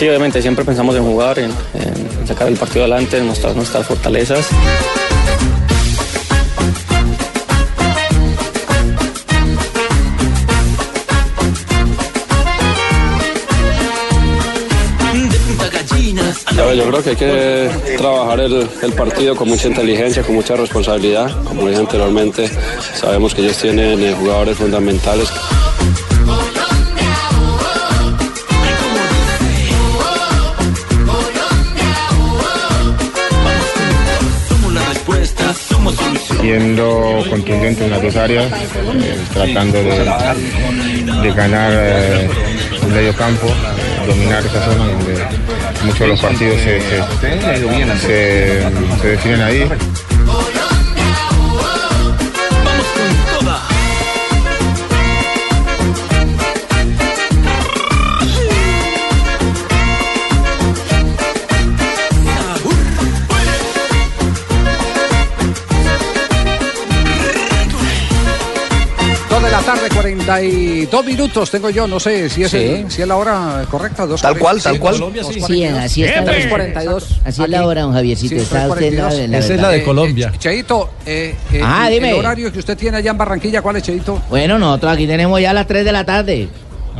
Sí, obviamente siempre pensamos en jugar, en, sacar el partido adelante, en mostrar nuestras fortalezas. Yo creo que hay que trabajar el, el partido con mucha inteligencia, con mucha responsabilidad. Como dije anteriormente, sabemos que ellos tienen eh, jugadores fundamentales. Siendo contundente en las dos áreas, eh, tratando de, de ganar eh, el medio campo, dominar esa zona donde muchos de los partidos se- se- se definen ahí. De la tarde, 42 minutos tengo yo, no sé si es, Sí. el- si es la hora correcta. dos Tal cual, tal cual. Colombia, sí. así está. Siempre. 3:42. Así es la hora, don Javiercito, Sí, está usted en la- 3:42. en la Esa es la de Colombia. Eh, Cheito, eh, eh, Ah, el- dime. el horario que usted tiene allá en Barranquilla, ¿cuál es, Cheito? Bueno, nosotros aquí tenemos ya las 3 de la tarde.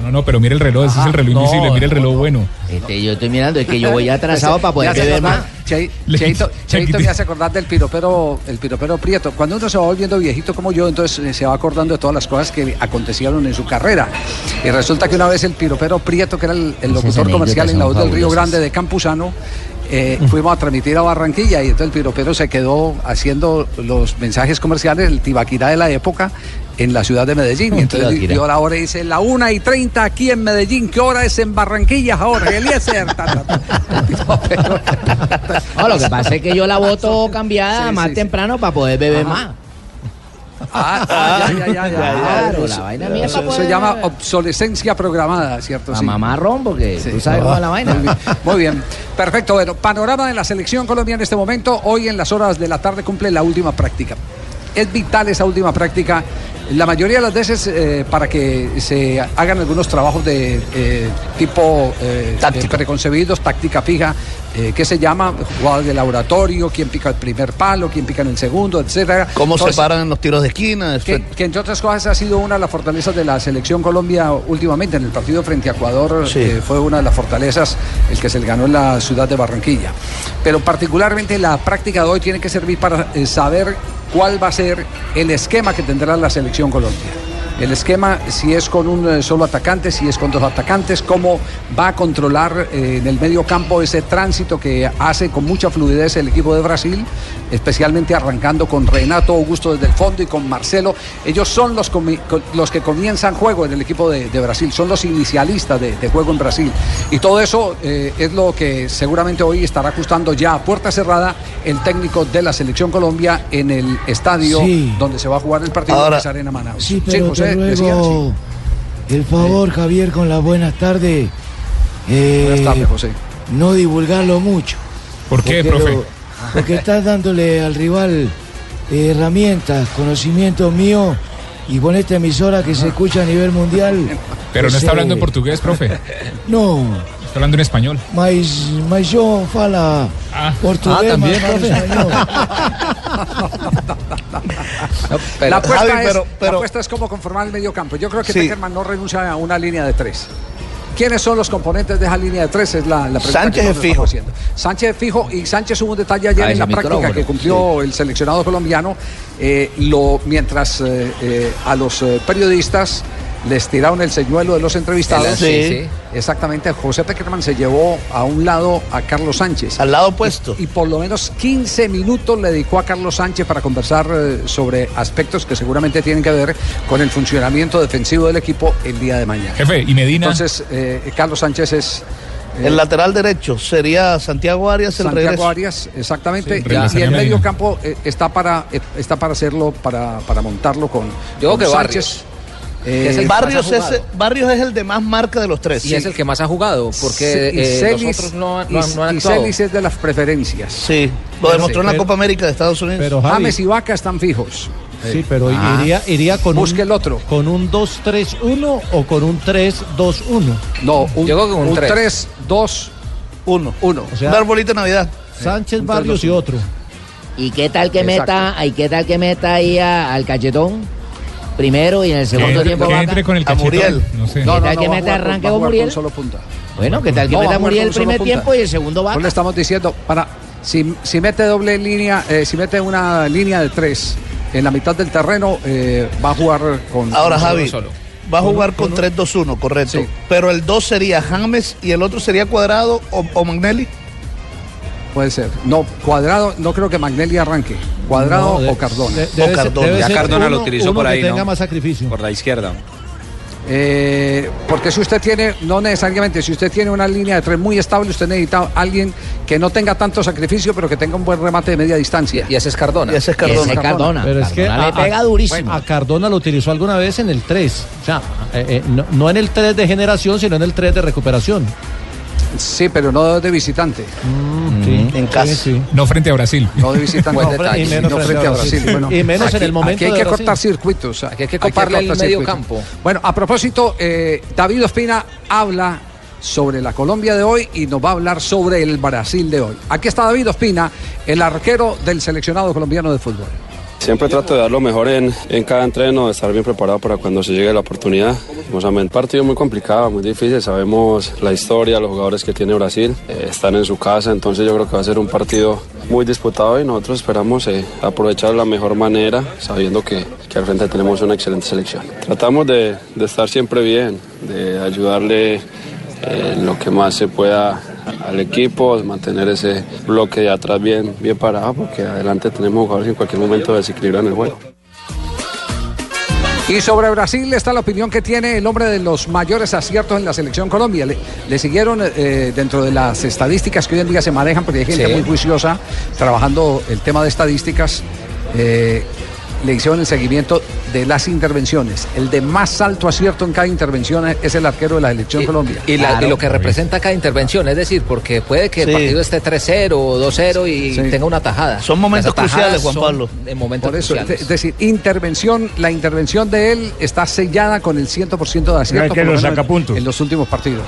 No, no, no, pero mire el reloj, ese es el reloj no, invisible, mire el reloj bueno. Este, yo estoy mirando, es que yo voy atrasado para poder beber más. Cheito, me hace acordar del piropero, el piropero Prieto. Cuando uno se va volviendo viejito como yo, entonces eh, se va acordando de todas las cosas que acontecieron en su carrera. Y resulta que una vez el piropero Prieto, que era el, el locutor comercial en la voz del Río. Grande de Campuzano, eh, fuimos a transmitir a Barranquilla y entonces el piropero se quedó haciendo los mensajes comerciales, el tibaquirá de la época, en la ciudad de Medellín. Y entonces dio la hora dice, la una y 30 aquí en Medellín, ¿qué hora es en Barranquilla, Jorge Eliezer? Ta. No, lo que pasa es que yo la voto cambiada Sí, más sí, sí. temprano para poder beber Ajá. más. Ah, ah, ya, ya, ya, ya. Claro, la Eso- vaina mía eso para se llama obsolescencia programada, ¿cierto? A Sí. mamarrón, porque Sí. tú sabes cómo es la vaina. Muy bien, Muy bien. Perfecto. Bueno, panorama de la selección colombiana en este momento. Hoy en las horas de la tarde cumple la última práctica. Es vital esa última práctica. La mayoría de las veces eh, para que se hagan algunos trabajos de eh, tipo eh, eh, preconcebidos, táctica fija, eh, que se llama jugadas de laboratorio, quién pica el primer palo, quién pica en el segundo, etcétera. ¿Cómo se paran los tiros de esquina? que, que entre otras cosas ha sido una de las fortalezas de la selección Colombia últimamente. En el partido frente a Ecuador eh, fue una de las fortalezas el que se le ganó en la ciudad de Barranquilla. Pero particularmente la práctica de hoy tiene que servir para eh, saber cuál va a ser el esquema que tendrá la selección Colombia. El esquema, si es con un eh, solo atacante, si es con dos atacantes, cómo va a controlar eh, en el medio campo ese tránsito que hace con mucha fluidez el equipo de Brasil, especialmente arrancando con Renato Augusto desde el fondo y con Marcelo. Ellos son los, que comienzan juego en el equipo de, de Brasil, son los inicialistas de, de juego en Brasil. Y todo eso eh, es lo que seguramente hoy estará ajustando ya a puerta cerrada el técnico de la Selección Colombia en el estadio Sí. donde se va a jugar el partido Ahora- es Arena Manaus. Sí, pero José, ruego el favor, Javier, con las buenas tardes. eh, Buenas tardes, José. No divulgarlo mucho. ¿Por qué, Porque profe? lo- porque estás dándole al rival eh, herramientas, conocimientos míos y con esta emisora que se escucha a nivel mundial. Pero no está hablando en portugués, profe. No, Está hablando en español. mas, mas yo fala portugués, Ah, también, mas la apuesta, Javi, es, pero- la pero- apuesta es cómo conformar el medio campo. Yo creo que Sí. Peckerman no renuncia a una línea de tres. ¿Quiénes son los componentes de esa línea de tres? Es la, la pregunta Sánchez que es fijo. haciendo. Sánchez es fijo y Sánchez hubo un detalle ayer Ah, en la práctica que cumplió el seleccionado colombiano. eh, lo, mientras eh, eh, a los eh, periodistas les tiraron el señuelo de los entrevistados. Sí, sí. Exactamente, José Peckerman se llevó a un lado a Carlos Sánchez. Al lado opuesto. Y, y por lo menos 15 minutos le dedicó a Carlos Sánchez para conversar eh, sobre aspectos que seguramente tienen que ver con el funcionamiento defensivo del equipo el día de mañana. Jefe, ¿y Medina? Entonces, eh, Carlos Sánchez es... eh, El lateral derecho sería Santiago Arias el Santiago regreso. Arias, exactamente. Sí, y- el medio campo eh, está para eh, está para hacerlo, para, para montarlo con, Yo con creo que Sánchez. Que es Barrios, es, Barrios es el de más marca de los tres. Y es el que más ha jugado, porque Sí, y eh, los otros no, han- y- no han, no y. Celis es de las preferencias. Sí, lo demostró en la Copa América de Estados Unidos. Pero, Javi- James y Vaca están fijos. Sí, pero Ah. iría, iría con Busque un, el otro. ¿Con un 2-3-1 o con un 3-2-1? No, un, Yo creo que un un tres. 3, 2, 1. 1. O sea, Un arbolito de Navidad. Sánchez Barrios y 3-2-1. otro. ¿Y qué tal que Exacto. meta, y qué tal que meta ahí a- al cachetón? Primero y en el segundo tiempo que entre con el A Muriel. no sé. ¿Qué No, no, tal no, que va meta arranque va con Muriel? con solo punta. Bueno, ¿qué tal que va meta Muriel con el primer tiempo y el segundo Pues Vaca? le estamos diciendo, para si, si mete doble línea, eh, si mete una línea de 3 en la mitad del terreno, eh, va a jugar con Ahora, con Javi, solo. va a jugar con 3-2-1, correcto. Pero el 2 sería James y el otro sería Cuadrado o, o Magnelli. Puede ser. No, cuadrado, no creo que Magnelli arranque. Cuadrado No, de- o Cardona. de- debe ser- debe Ya Cardona lo utilizó por que ahí, tenga ¿no? más sacrificio. Por la izquierda. Eh, porque si usted tiene, no necesariamente, si usted tiene una línea de tres muy estable, usted necesita alguien que no tenga tanto sacrificio, pero que tenga un buen remate de media distancia. Y ese es Cardona. Y ese es Cardona. Pero es que Cardona le pega durísimo. A Cardona lo utilizó alguna vez en el 3. O sea, eh, eh, no, no en el 3 de generación, sino en el 3 de recuperación. Sí, pero no de visitante. sí, en casa. sí, sí. No frente a Brasil. No de visitante. No, detalle. y menos no frente a Brasil. Bueno, Y menos en el momento Aquí hay de que Brasil. cortar circuitos. Aquí hay que coparle el cortar medio circuitos. campo. Bueno, a propósito, eh, David Ospina habla sobre la Colombia de hoy y nos va a hablar sobre el Brasil de hoy. Aquí está David Ospina, el arquero del seleccionado colombiano de fútbol. Siempre trato de dar lo mejor en, en cada entreno, de estar bien preparado para cuando se llegue la oportunidad. Lastimosamente, partido muy complicado, muy difícil. Sabemos la historia, los jugadores que tiene Brasil. eh, están en su casa, entonces yo creo que va a ser un partido muy disputado y nosotros esperamos eh, aprovechar de la mejor manera, sabiendo que, que al frente tenemos una excelente selección. Tratamos de, de estar siempre bien, de ayudarle eh, lo que más se pueda al equipo, mantener ese bloque de atrás bien, bien parado, porque adelante tenemos jugadores que en cualquier momento desequilibran el juego. Y sobre Brasil está la opinión que tiene el hombre de los mayores aciertos en la selección Colombia. Le, le siguieron eh, dentro de las estadísticas que hoy en día se manejan, porque hay gente Sí. muy juiciosa trabajando el tema de estadísticas. eh, le hicieron el seguimiento de las intervenciones. El de más alto acierto en cada intervención es el arquero de la selección Colombia. Y, la- y lo que representa cada intervención, es decir, porque puede que Sí. el partido esté 3-0 o 2-0 y Sí. tenga una tajada. Son momentos cruciales, Juan Pablo. En momentos Por eso, es cruciales. es decir, intervención, la intervención de él está sellada con el 100% de acierto. Que por lo saca puntos. En los últimos partidos.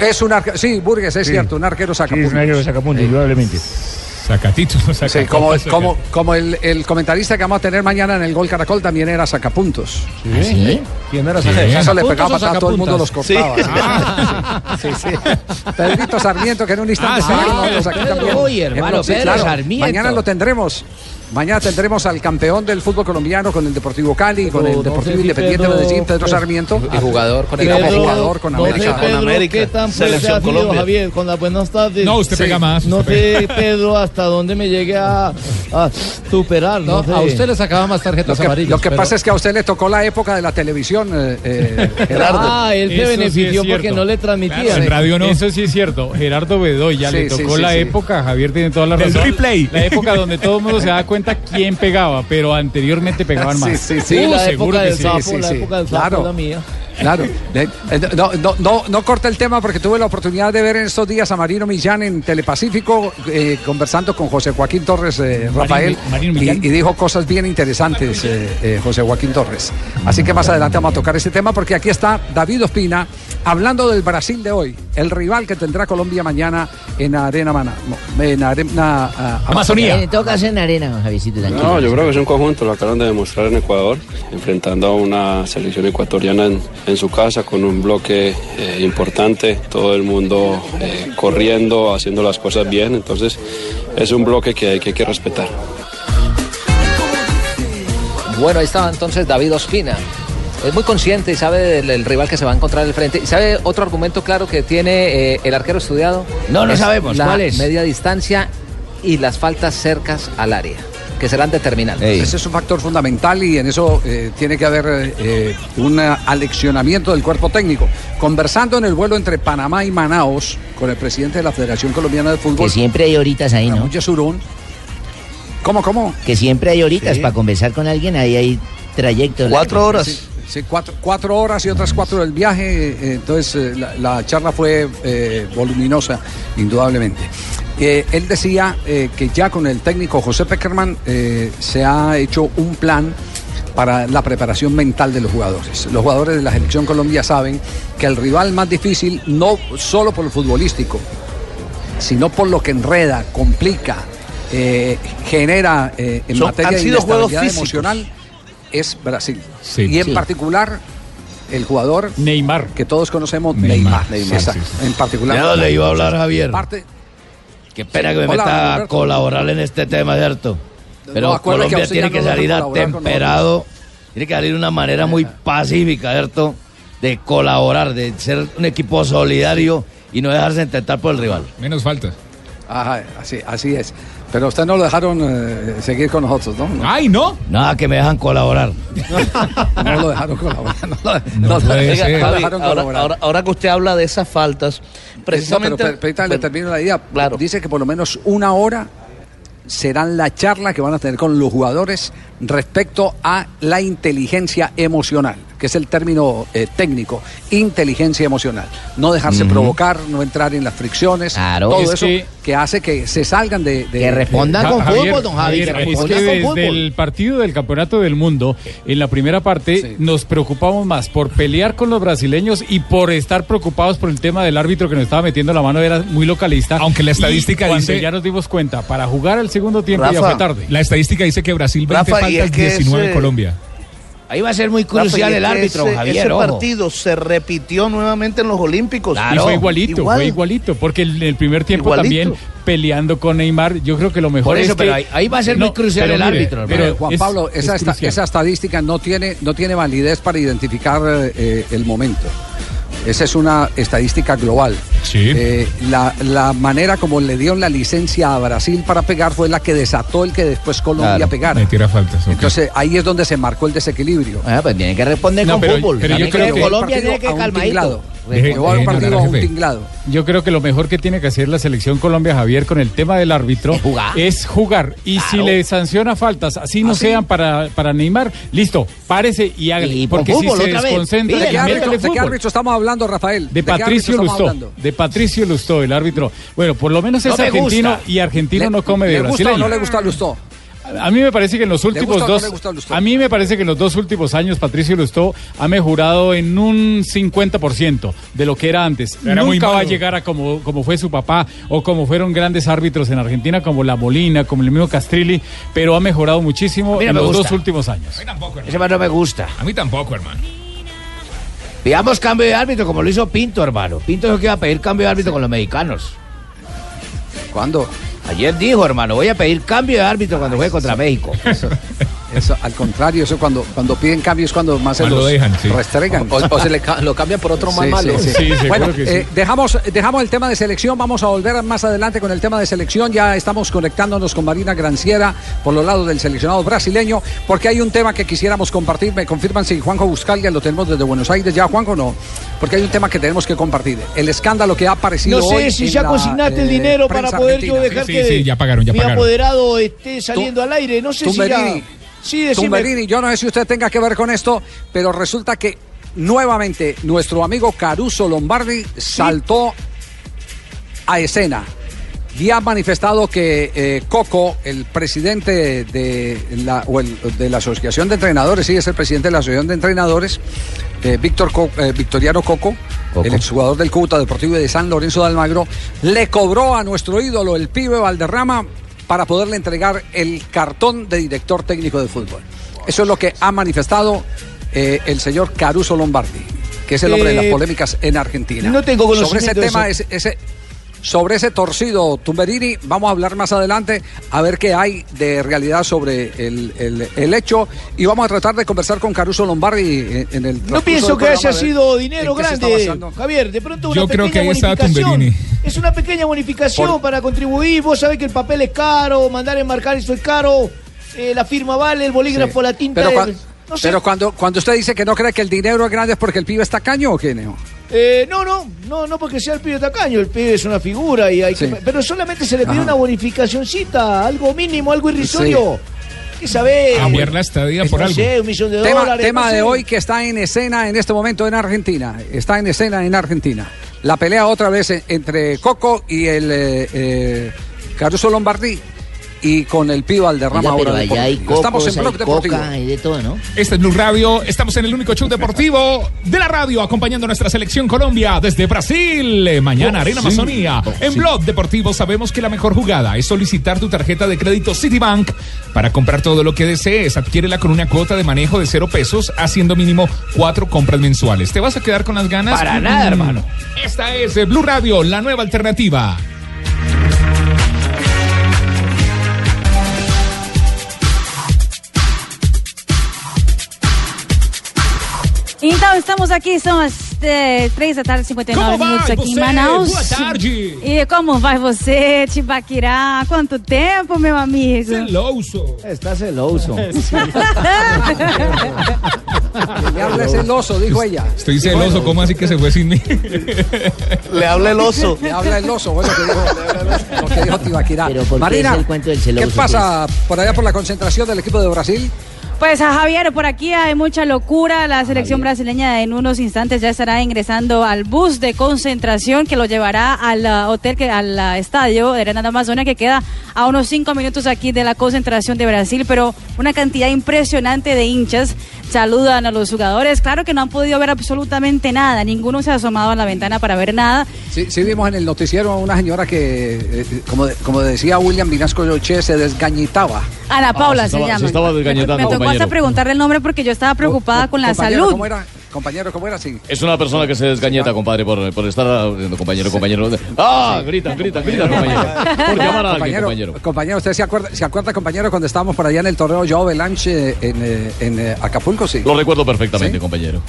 Es un arquero, sí, Burgues, es Sí. cierto, un arquero saca Sí, es un arquero que saca puntos, indudablemente. Sacatito, Sí, como, como, como el, el comentarista que vamos a tener mañana en el Gol Caracol también era sacapuntos. ¿Sí? ¿Quién era Sí, sacapuntas? Eso le pegaba ¿Sacapuntos o patada a todo el mundo, los cortaba. Sí, sí. Pedrito Sarmiento, que en un instante Ah, sí. Pedro, uy, hermano, Sí, Pedro Sarmiento. Mañana lo tendremos. Mañana tendremos al campeón del fútbol colombiano con el Deportivo Cali, con el no Deportivo sé si Independiente Pedro- Medellín, Pedro Sarmiento. Y jugador con el Y como América. jugador con no sé, América. Pedro, ¿qué tan fuerte Selección ha sido, Colombia. Javier? Con las buenas tardes. No, usted pega más, No sé, Pedro, hasta dónde me llegue a, a superar. No, No, sé. a usted le sacaba más Lo tarjetas que, amarillas. lo que pero- pasa es que a usted le tocó la época de la televisión, eh, eh, Gerardo. Ah, él se sí benefició porque no le transmitían. En radio no. Eso sí es cierto. Gerardo Bedoya Sí, le tocó sí, la sí. época, Javier tiene toda la razón. replay. La época donde todo el mundo se da cuenta quién pegaba, pero anteriormente pegaban más. Sí, sí, Sí, sí. la seguro época que del sí, sapo, sí, la sí. época del sapo Claro. es la mía. Claro. Eh, No, no, no, no corte el tema porque tuve la oportunidad de ver en estos días a Marino Millán en Telepacífico eh, conversando con José Joaquín Torres, eh, Rafael, Marino y, Millán. y dijo cosas bien interesantes eh, eh, José Joaquín Torres. Así que más adelante vamos a tocar ese tema porque aquí está David Ospina hablando del Brasil de hoy, el rival que tendrá Colombia mañana en Arena Mana, no, en Arena ah, Amazonía. Tocas en arena, Javisito. No, yo creo que es un conjunto, lo acaban de demostrar en Ecuador, enfrentando a una selección ecuatoriana en, en su casa con un bloque eh, importante, todo el mundo eh, corriendo, haciendo las cosas bien, entonces es un bloque que hay que, hay que respetar. Bueno, ahí estaba entonces David Ospina. Es muy consciente y sabe del, del rival que se va a encontrar al frente. ¿Y sabe otro argumento claro que tiene eh, el arquero estudiado? No, no Es sabemos. La ¿Cuál es? media distancia y las faltas cercas al área, que serán determinantes. Ese es un factor fundamental y en eso eh, tiene que haber eh, un aleccionamiento del cuerpo técnico. Conversando en el vuelo entre Panamá y Manaos con el presidente de la Federación Colombiana de Fútbol. Que siempre hay horitas ahí, ¿no? Yesurún. ¿Cómo, cómo? Que siempre hay horitas Sí. para conversar con alguien, ahí hay trayectos. largos. Sí, sí, cuatro, cuatro horas y otras cuatro del viaje. entonces eh, la, la charla fue eh, voluminosa, indudablemente. Eh, él decía eh, que ya con el técnico José Peckerman eh, se ha hecho un plan para la preparación mental de los jugadores. Los jugadores de la selección Colombia saben que el rival más difícil, no solo por lo futbolístico, sino por lo que enreda, complica, eh, genera eh, en Son- materia de inestabilidad emocional, es Brasil. Sí. y en Sí. particular, el jugador Neymar. que todos conocemos, Neymar. Neymar. En particular. Ya no le iba a hablar, Javier. Parte, Qué pena que me Hola, meta a colaborar en este tema, ¿cierto? Pero No, que Colombia tiene que salir atemperado, tiene que salir de una manera muy pacífica, ¿cierto? De colaborar, de ser un equipo solidario y no dejarse intentar por el rival. Menos falta. Ajá, así, así es. Pero usted no lo dejaron eh, seguir con nosotros, ¿no? No, ¡Ay, no! Nada, que me dejan colaborar. no lo dejaron colaborar. No, lo- No no lo- puede Oiga, ser. no Javi, dejaron ahora, colaborar. ahora- ahora que usted habla de esas faltas, precisamente... No, pero per- permítame, le termino la idea. Claro. Dice que por lo menos una hora serán la charla que van a tener con los jugadores respecto a la inteligencia emocional, que es el término eh, técnico, inteligencia emocional. No dejarse provocar, no entrar en las fricciones, Claro. todo Es eso que- que... hace que se salgan de... de- Que respondan con Javier, fútbol, don Javi. Javier, que es respondan que con desde fútbol. el partido del Campeonato del Mundo, en la primera parte, Sí. nos preocupamos más por pelear con los brasileños y por estar preocupados por el tema del árbitro que nos estaba metiendo la mano, era muy localista. Aunque la estadística Y dice- ya nos dimos cuenta, para jugar el segundo tiempo ya fue tarde. La estadística dice que Brasil 20 Rafa, faltas, es que 19 ese- Colombia. Ahí va a ser muy crucial es el árbitro, ese, Javier. ese ojo. partido se repitió nuevamente en los Olímpicos. Claro. y fue igualito, igual. fue igualito, porque en el primer tiempo Igualito. también peleando con Neymar, yo creo que lo mejor Por eso, es pero que- ahí- ahí va a ser muy crucial pero el árbitro, hermano. Pero Juan es- Pablo, es esa, esta- crucial. esa estadística no tiene, no tiene validez para identificar eh, el momento. Esa es una estadística global. Sí. Eh, la, la manera como le dieron la licencia a Brasil para pegar fue la que desató el que después Colombia Claro. pegara. Me tira faltas. Entonces ahí es donde se marcó el desequilibrio. Ah, pues tienen que responder No, con pero- fútbol. pero yo creo que- Colombia tiene que calmadito. Al partido a un tinglado. Yo creo que lo mejor que tiene que hacer la selección Colombia, Javier, con el tema del árbitro, Es jugar. es jugar. Y si le sanciona faltas, así no ¿Ah, sí? sean para, para Neymar, listo, párese y hágale. Y por porque fútbol, si se desconcentra, ¿De qué, árbitro, de qué árbitro estamos hablando, Rafael? De Patricio Lustó, de Patricio Lustó, el árbitro. Bueno, por lo menos No es argentino y argentino ¿Le- no come de ¿Le gusta o brasileño. no le gusta Lustó? A mí me parece que en los últimos gusta o no dos gusta a mí me parece que en los dos últimos años Patricio Lustó ha mejorado en un 50% de lo que era antes. Era muy Nunca va a llegar a como, como fue su papá o como fueron grandes árbitros en Argentina como La Molina, como el mismo Castrilli, pero ha mejorado muchísimo no en me los gusta. dos últimos años. A mí tampoco, hermano. Ese man no me gusta. A mí tampoco, hermano. Pidamos cambio de árbitro como lo hizo Pinto, hermano. Pinto dijo que iba a pedir cambio de árbitro con los mexicanos. ¿Cuándo? Ayer dijo, hermano, voy a pedir cambio de árbitro cuando juegue contra México. al contrario, eso cuando, cuando piden cambios cuando más se los dejan, sí. restregan. O, o se le lo cambian por otro más Sí, malo. sí, sí. Sí, seguro bueno, que sí. eh, dejamos, dejamos el tema de selección, vamos a volver más adelante con el tema de selección. Ya estamos conectándonos con Marina Granciera por los lados del seleccionado brasileño, porque hay un tema que quisiéramos compartir. Me confirman si Juanjo Buscalia lo tenemos desde Buenos Aires ya, Juanjo, no. Porque hay un tema que tenemos que compartir. El escándalo que ha aparecido No hoy sé si en ya la, consignaste el eh, dinero para poder yo argentina. dejar Sí, que sí, ya pagaron, ya mi pagaron. apoderado esté saliendo al aire. No sé si ya... Sí. Tumberini, yo no sé si usted tenga que ver con esto, pero resulta que nuevamente nuestro amigo Caruso Lombardi saltó a escena y ha manifestado que eh, Coco, el presidente de la, o el- de la Asociación de Entrenadores, sí, es el presidente de la Asociación de Entrenadores, eh, Víctor Co- eh, Victoriano Coco, el exjugador del Cúcuta Deportivo y de San Lorenzo de Almagro, le cobró a nuestro ídolo, el pibe Valderrama, para poderle entregar el cartón de director técnico de fútbol. Eso es lo que ha manifestado eh, el señor Caruso Lombardi. que es el hombre de Eh, las polémicas en Argentina. no tengo Sobre ese conocimiento tema, ese- sobre ese torcido Tumberini, vamos a hablar más adelante a ver qué hay de realidad sobre el, el- el hecho y vamos a tratar de conversar con Caruso Lombardi en, en el No pienso que haya sido dinero grande. Javier. De pronto una Yo creo pequeña que ahí. Tumberini. Es una pequeña bonificación Por- para contribuir. Vos sabés que el papel es caro, mandar enmarcar eso es caro. eh, la firma vale, el bolígrafo, Sí. la tinta. Pero, es- cuan- no sé. pero cuando, cuando usted dice que no cree que el dinero es grande es porque el pibe está caño o qué, Neo? Eh, no, no, no, no porque sea el pibe tacaño, el pibe es una figura y hay Sí. que, pero solamente se le pide Ajá. una bonificacioncita, algo mínimo, algo irrisorio. ¿Qué sabés? Cambiar la estadía por no algo. sé, un millón de Tema, dólares. tema no de hoy que está en escena en este momento en Argentina. Está en escena en Argentina. La pelea otra vez en- entre Coco y el eh, eh, Caruso Lombardi y con el pibe Valderrama Oiga, pero ahora. allá hay. Estamos en hay Blog Deportivo. coca, hay de todo, ¿no? Este es Blue Radio. Estamos en el único show deportivo de la radio, acompañando a nuestra selección Colombia desde Brasil. Mañana, Arena sí. Amazonía. Oh, En sí. Blog Deportivo sabemos que la mejor jugada es solicitar tu tarjeta de crédito Citibank para comprar todo lo que desees. Adquiérela con una cuota de manejo de cero pesos, haciendo mínimo cuatro compras mensuales. ¿Te vas a quedar con las ganas? Para nada, hermano. Esta es Blue Radio, la nueva alternativa. Então, estamos aqui, são as é, 3 da tarde, 59 Como vai minutos aqui em você? Manaus. Boa tarde. E como vai você, Tibaquirá? Quanto tempo, meu amigo? Celoso. Está celoso. Le habla ese oso, dijo ella. Estoy celoso, ¿cómo así que se fue sin mí? Le habla el oso. Le habla el oso, bueno, que dijo, lo que dijo Tibaquirá. Pero ¿por qué Marina, celoso, ¿qué pasa por allá por la concentración del equipo de Brasil? Pues a Javier, por aquí hay mucha locura. La selección brasileña en unos instantes ya estará ingresando al bus de concentración que lo llevará al uh, hotel, que, al uh, estadio de Renato Amazonia, que queda a unos cinco minutos aquí de la concentración de Brasil. Pero una cantidad impresionante de hinchas saludan a los jugadores. Claro que no han podido ver absolutamente nada. Ninguno se ha asomado a la ventana para ver nada. Sí, sí vimos en el noticiero a una señora que, eh, como, de- como decía William Vinasco Roche, se desgañitaba. Ana Paula se se, estaba- llama. se estaba desgañetando, me, me tocó hasta compañero. preguntarle el nombre porque yo estaba preocupada con la Compañero, salud. ¿Cómo era? Compañero, ¿cómo era? Sí. Es una persona que se desgañeta, compadre, por, por estar haciendo compañero, compañero. ¡Ah! Grita, grita, grita, compañero. Por llamar a alguien, compañero, compañero. compañero, ¿usted se acuerda, se acuerda, compañero, cuando estábamos por allá en el torneo Joao Belanche en, eh, en eh, Acapulco? Sí. Lo recuerdo perfectamente, ¿Sí? compañero.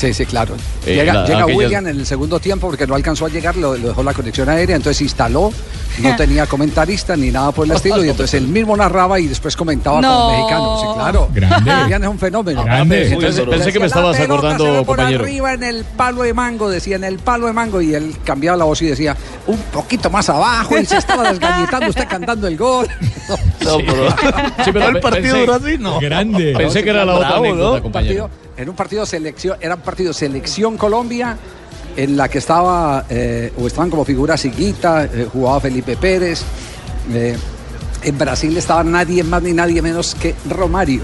Sí, sí, claro. Eh, llega la- llega aquellas- William en el segundo tiempo porque no alcanzó a llegar, lo, lo dejó la conexión aérea, entonces instaló, no tenía comentarista ni nada por el estilo, y entonces él mismo narraba y después comentaba No. con mexicanos. Sí, claro. Grande. William es un fenómeno. Grande. Entonces, Pensé decía, que me estabas "La pelota acordando, se ve por compañero". arriba en el palo de mango, decía, en el palo de mango, y él cambiaba la voz y decía, un poquito más abajo, y se estaba desgañitando usted cantando el gol. No, pero, Sí, pero el partido pensé- duró así, no. Grande. Pensé que era la otra Bravo, anécdota, ¿no? compañero. partido- en un partido selección, era un partido selección Colombia en la que estaba eh, o estaban como figuras Higuita, eh, jugaba Felipe Pérez. eh, en Brasil estaba nadie más ni nadie menos que Romario.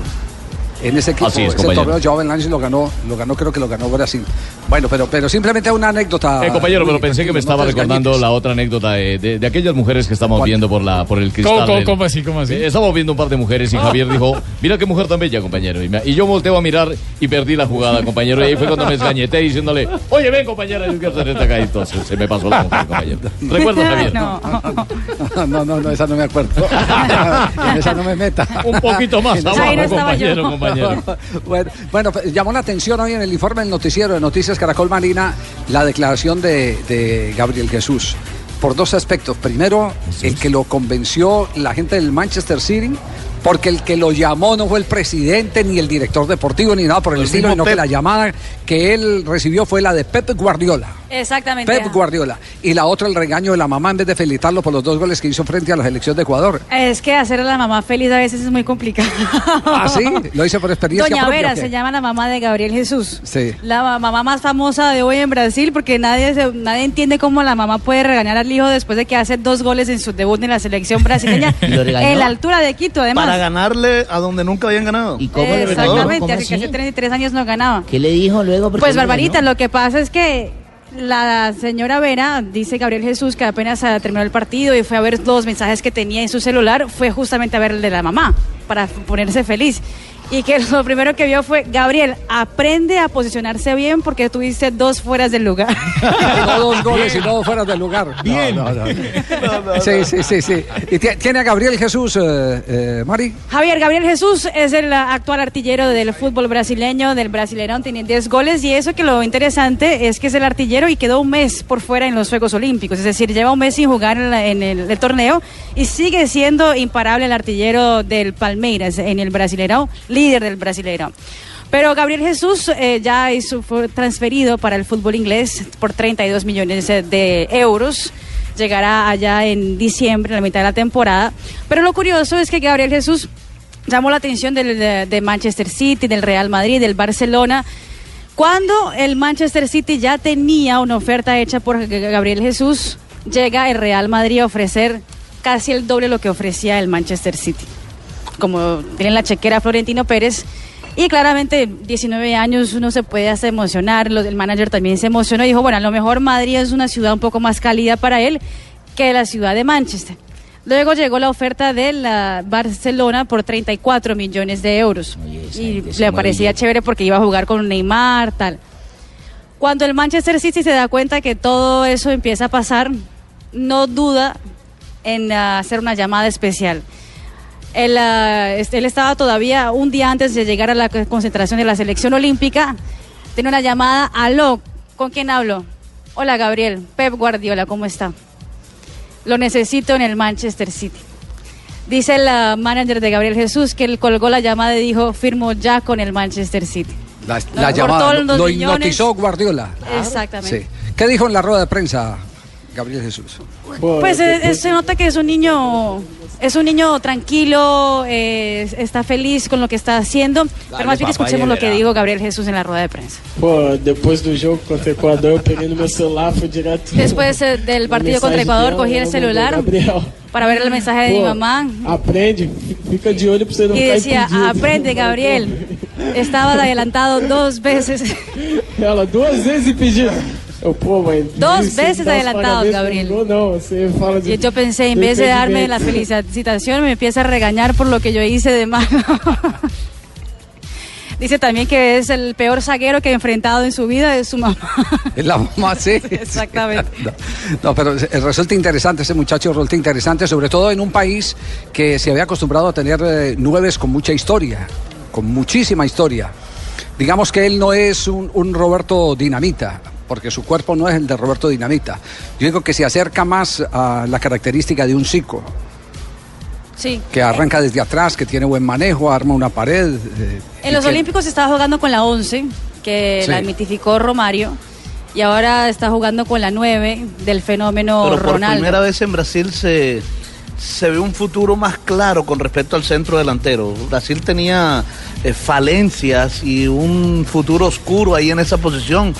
En ese equipo, Así es, ese compañero. torneo Joao lo ganó, lo ganó, creo que lo ganó Brasil. Bueno, pero, pero simplemente una anécdota. Eh, compañero, pero pensé que me no estaba recordando la otra anécdota de, de- de aquellas mujeres que estamos ¿Cuál? viendo por la por el cristal. ¿Cómo, cómo, así, cómo así? Eh, Estamos viendo un par de mujeres y Javier dijo, mira qué mujer tan bella, compañero. Y, me- y yo volteo a mirar y perdí la jugada, compañero. Y ahí fue cuando me desgañeté diciéndole, oye, ven, compañera, es que se acá. Y Entonces se me pasó la mujer, compañero. ¿Recuerdas, Javier? No. No, no, no, esa no me acuerdo. en esa no me meta. Un poquito más abajo, estaba yo. compañero, compañero. bueno, bueno, pues, llamó la atención hoy en el informe del noticiero de Noticias Caracol Marina la declaración de, de Gabriel Jesús. Por dos aspectos. Primero, el que lo convenció la gente del Manchester City, porque el que lo llamó no fue el presidente, ni el director deportivo, ni nada por el, El estilo, sino que la llamada que él recibió fue la de Pep Guardiola. Exactamente. Pep Guardiola. Y la otra, el regaño de la mamá en vez de felicitarlo por los dos goles que hizo frente a la selección de Ecuador. Es que hacer a la mamá feliz a veces es muy complicado. ¿Ah, sí? Lo hice por experiencia Doña propia, Vera se llama la mamá de Gabriel Jesús. Sí. La ma- mamá más famosa de hoy en Brasil porque nadie se- nadie entiende cómo la mamá puede regañar al hijo después de que hace dos goles en su debut en la selección brasileña ¿Y lo regañó? en la altura de Quito además. Para ganarle a donde nunca habían ganado. ¿Y cómo? Exactamente, ¿Cómo hace que así? hace 33 años no ganaba. ¿Qué le dijo luego? ¿Por qué Pues Barbarita, lo que pasa es que la señora Vera, dice Gabriel Jesús, que apenas ah, terminó el partido y fue a ver los mensajes que tenía en su celular, fue justamente a ver el de la mamá, para ponerse feliz. Y que lo primero que vio fue, Gabriel, aprende a posicionarse bien porque tuviste dos fueras del lugar. no dos goles y no fuera del lugar. Bien. No, no, no. Sí, sí, sí, sí. ¿Y ti- tiene a Gabriel Jesús, eh, eh, Mari? Javier Gabriel Jesús es el actual artillero del fútbol brasileño, del Brasileirão, tiene 10 goles y eso que lo interesante es que es el artillero y quedó un mes por fuera en los Juegos Olímpicos, es decir, lleva un mes sin jugar en, la- en el, el torneo y sigue siendo imparable el artillero del Palmeiras en el Brasileirão, líder del Brasileirão. Pero Gabriel Jesús eh, ya hizo- fue transferido para el fútbol inglés por 32 millones de euros llegará allá en diciembre, en la mitad de la temporada. Pero lo curioso es que Gabriel Jesús llamó la atención del- de, de Manchester City, del Real Madrid, del Barcelona. Cuando el Manchester City ya tenía una oferta hecha por Gabriel Jesús, llega el Real Madrid a ofrecer casi el doble lo que ofrecía el Manchester City. Como tiene la chequera Florentino Pérez. Y claramente, 19 años, uno se puede hasta emocionar. Los- el manager también se emocionó y dijo, bueno, a lo mejor Madrid es una ciudad un poco más cálida para él que la ciudad de Manchester. Luego llegó la oferta de la Barcelona por 34 millones de euros. y le parecía chévere porque iba a jugar con Neymar, tal. Cuando el Manchester City se da cuenta que todo eso empieza a pasar, no duda en hacer una llamada especial. Él, ah, él estaba todavía un día antes de llegar a la concentración de la selección olímpica. Tiene una llamada. Aló, ¿con quién hablo? Hola, Gabriel. Pep Guardiola, ¿cómo está? Lo necesito en el Manchester City. Dice el ah, manager de Gabriel Jesús que él colgó la llamada y dijo, firmo ya con el Manchester City. La, la llamada lo, hipnotizó Guardiola. Exactamente. Sí. ¿Qué dijo en la rueda de prensa Gabriel Jesús? Pues eh, eh, se nota que es un niño, es un niño tranquilo, eh, está feliz con lo que está haciendo. Pero más bien escuchemos lo que dijo Gabriel Jesús en la rueda de prensa. Pô, depois do jogo contra no meu celular, fui direto. Después eh, del partido contra Ecuador cogí el celular para ver el mensaje de mi Pô, mamá Aprende, fica de olho pra você não y decía, aprende Gabriel. Estaba adelantado dos veces. Ela duas vezes impedido. Eu, pô, mãe. Dos veces adelantados, Gabriel. Não, não, você fala de. Y yo pensé, en vez de darme la felicitación, me empieza a regañar por lo que yo hice de malo. Dice también que es el peor zaguero que ha enfrentado en su vida, es su mamá. La mamá, sí. Exactamente. No, no, pero eh, resulta interesante, ese muchacho resulta interesante, sobre todo en un país que se había acostumbrado a tener eh, nueves con mucha historia, con muchísima historia. Digamos que él no es un, un Roberto Dinamita, porque su cuerpo no es el de Roberto Dinamita. Yo digo que se acerca más a la característica de un Zico, Sí. que arranca desde atrás, que tiene buen manejo, arma una pared. eh, En los que- Olímpicos estaba jugando con la 11, que Sí. la mitificó Romario, y ahora está jugando con la 9 del fenómeno Pero por Ronaldo. primera vez en Brasil se, se ve un futuro más claro con respecto al centro delantero. Brasil tenía eh, falencias y un futuro oscuro ahí en esa posición.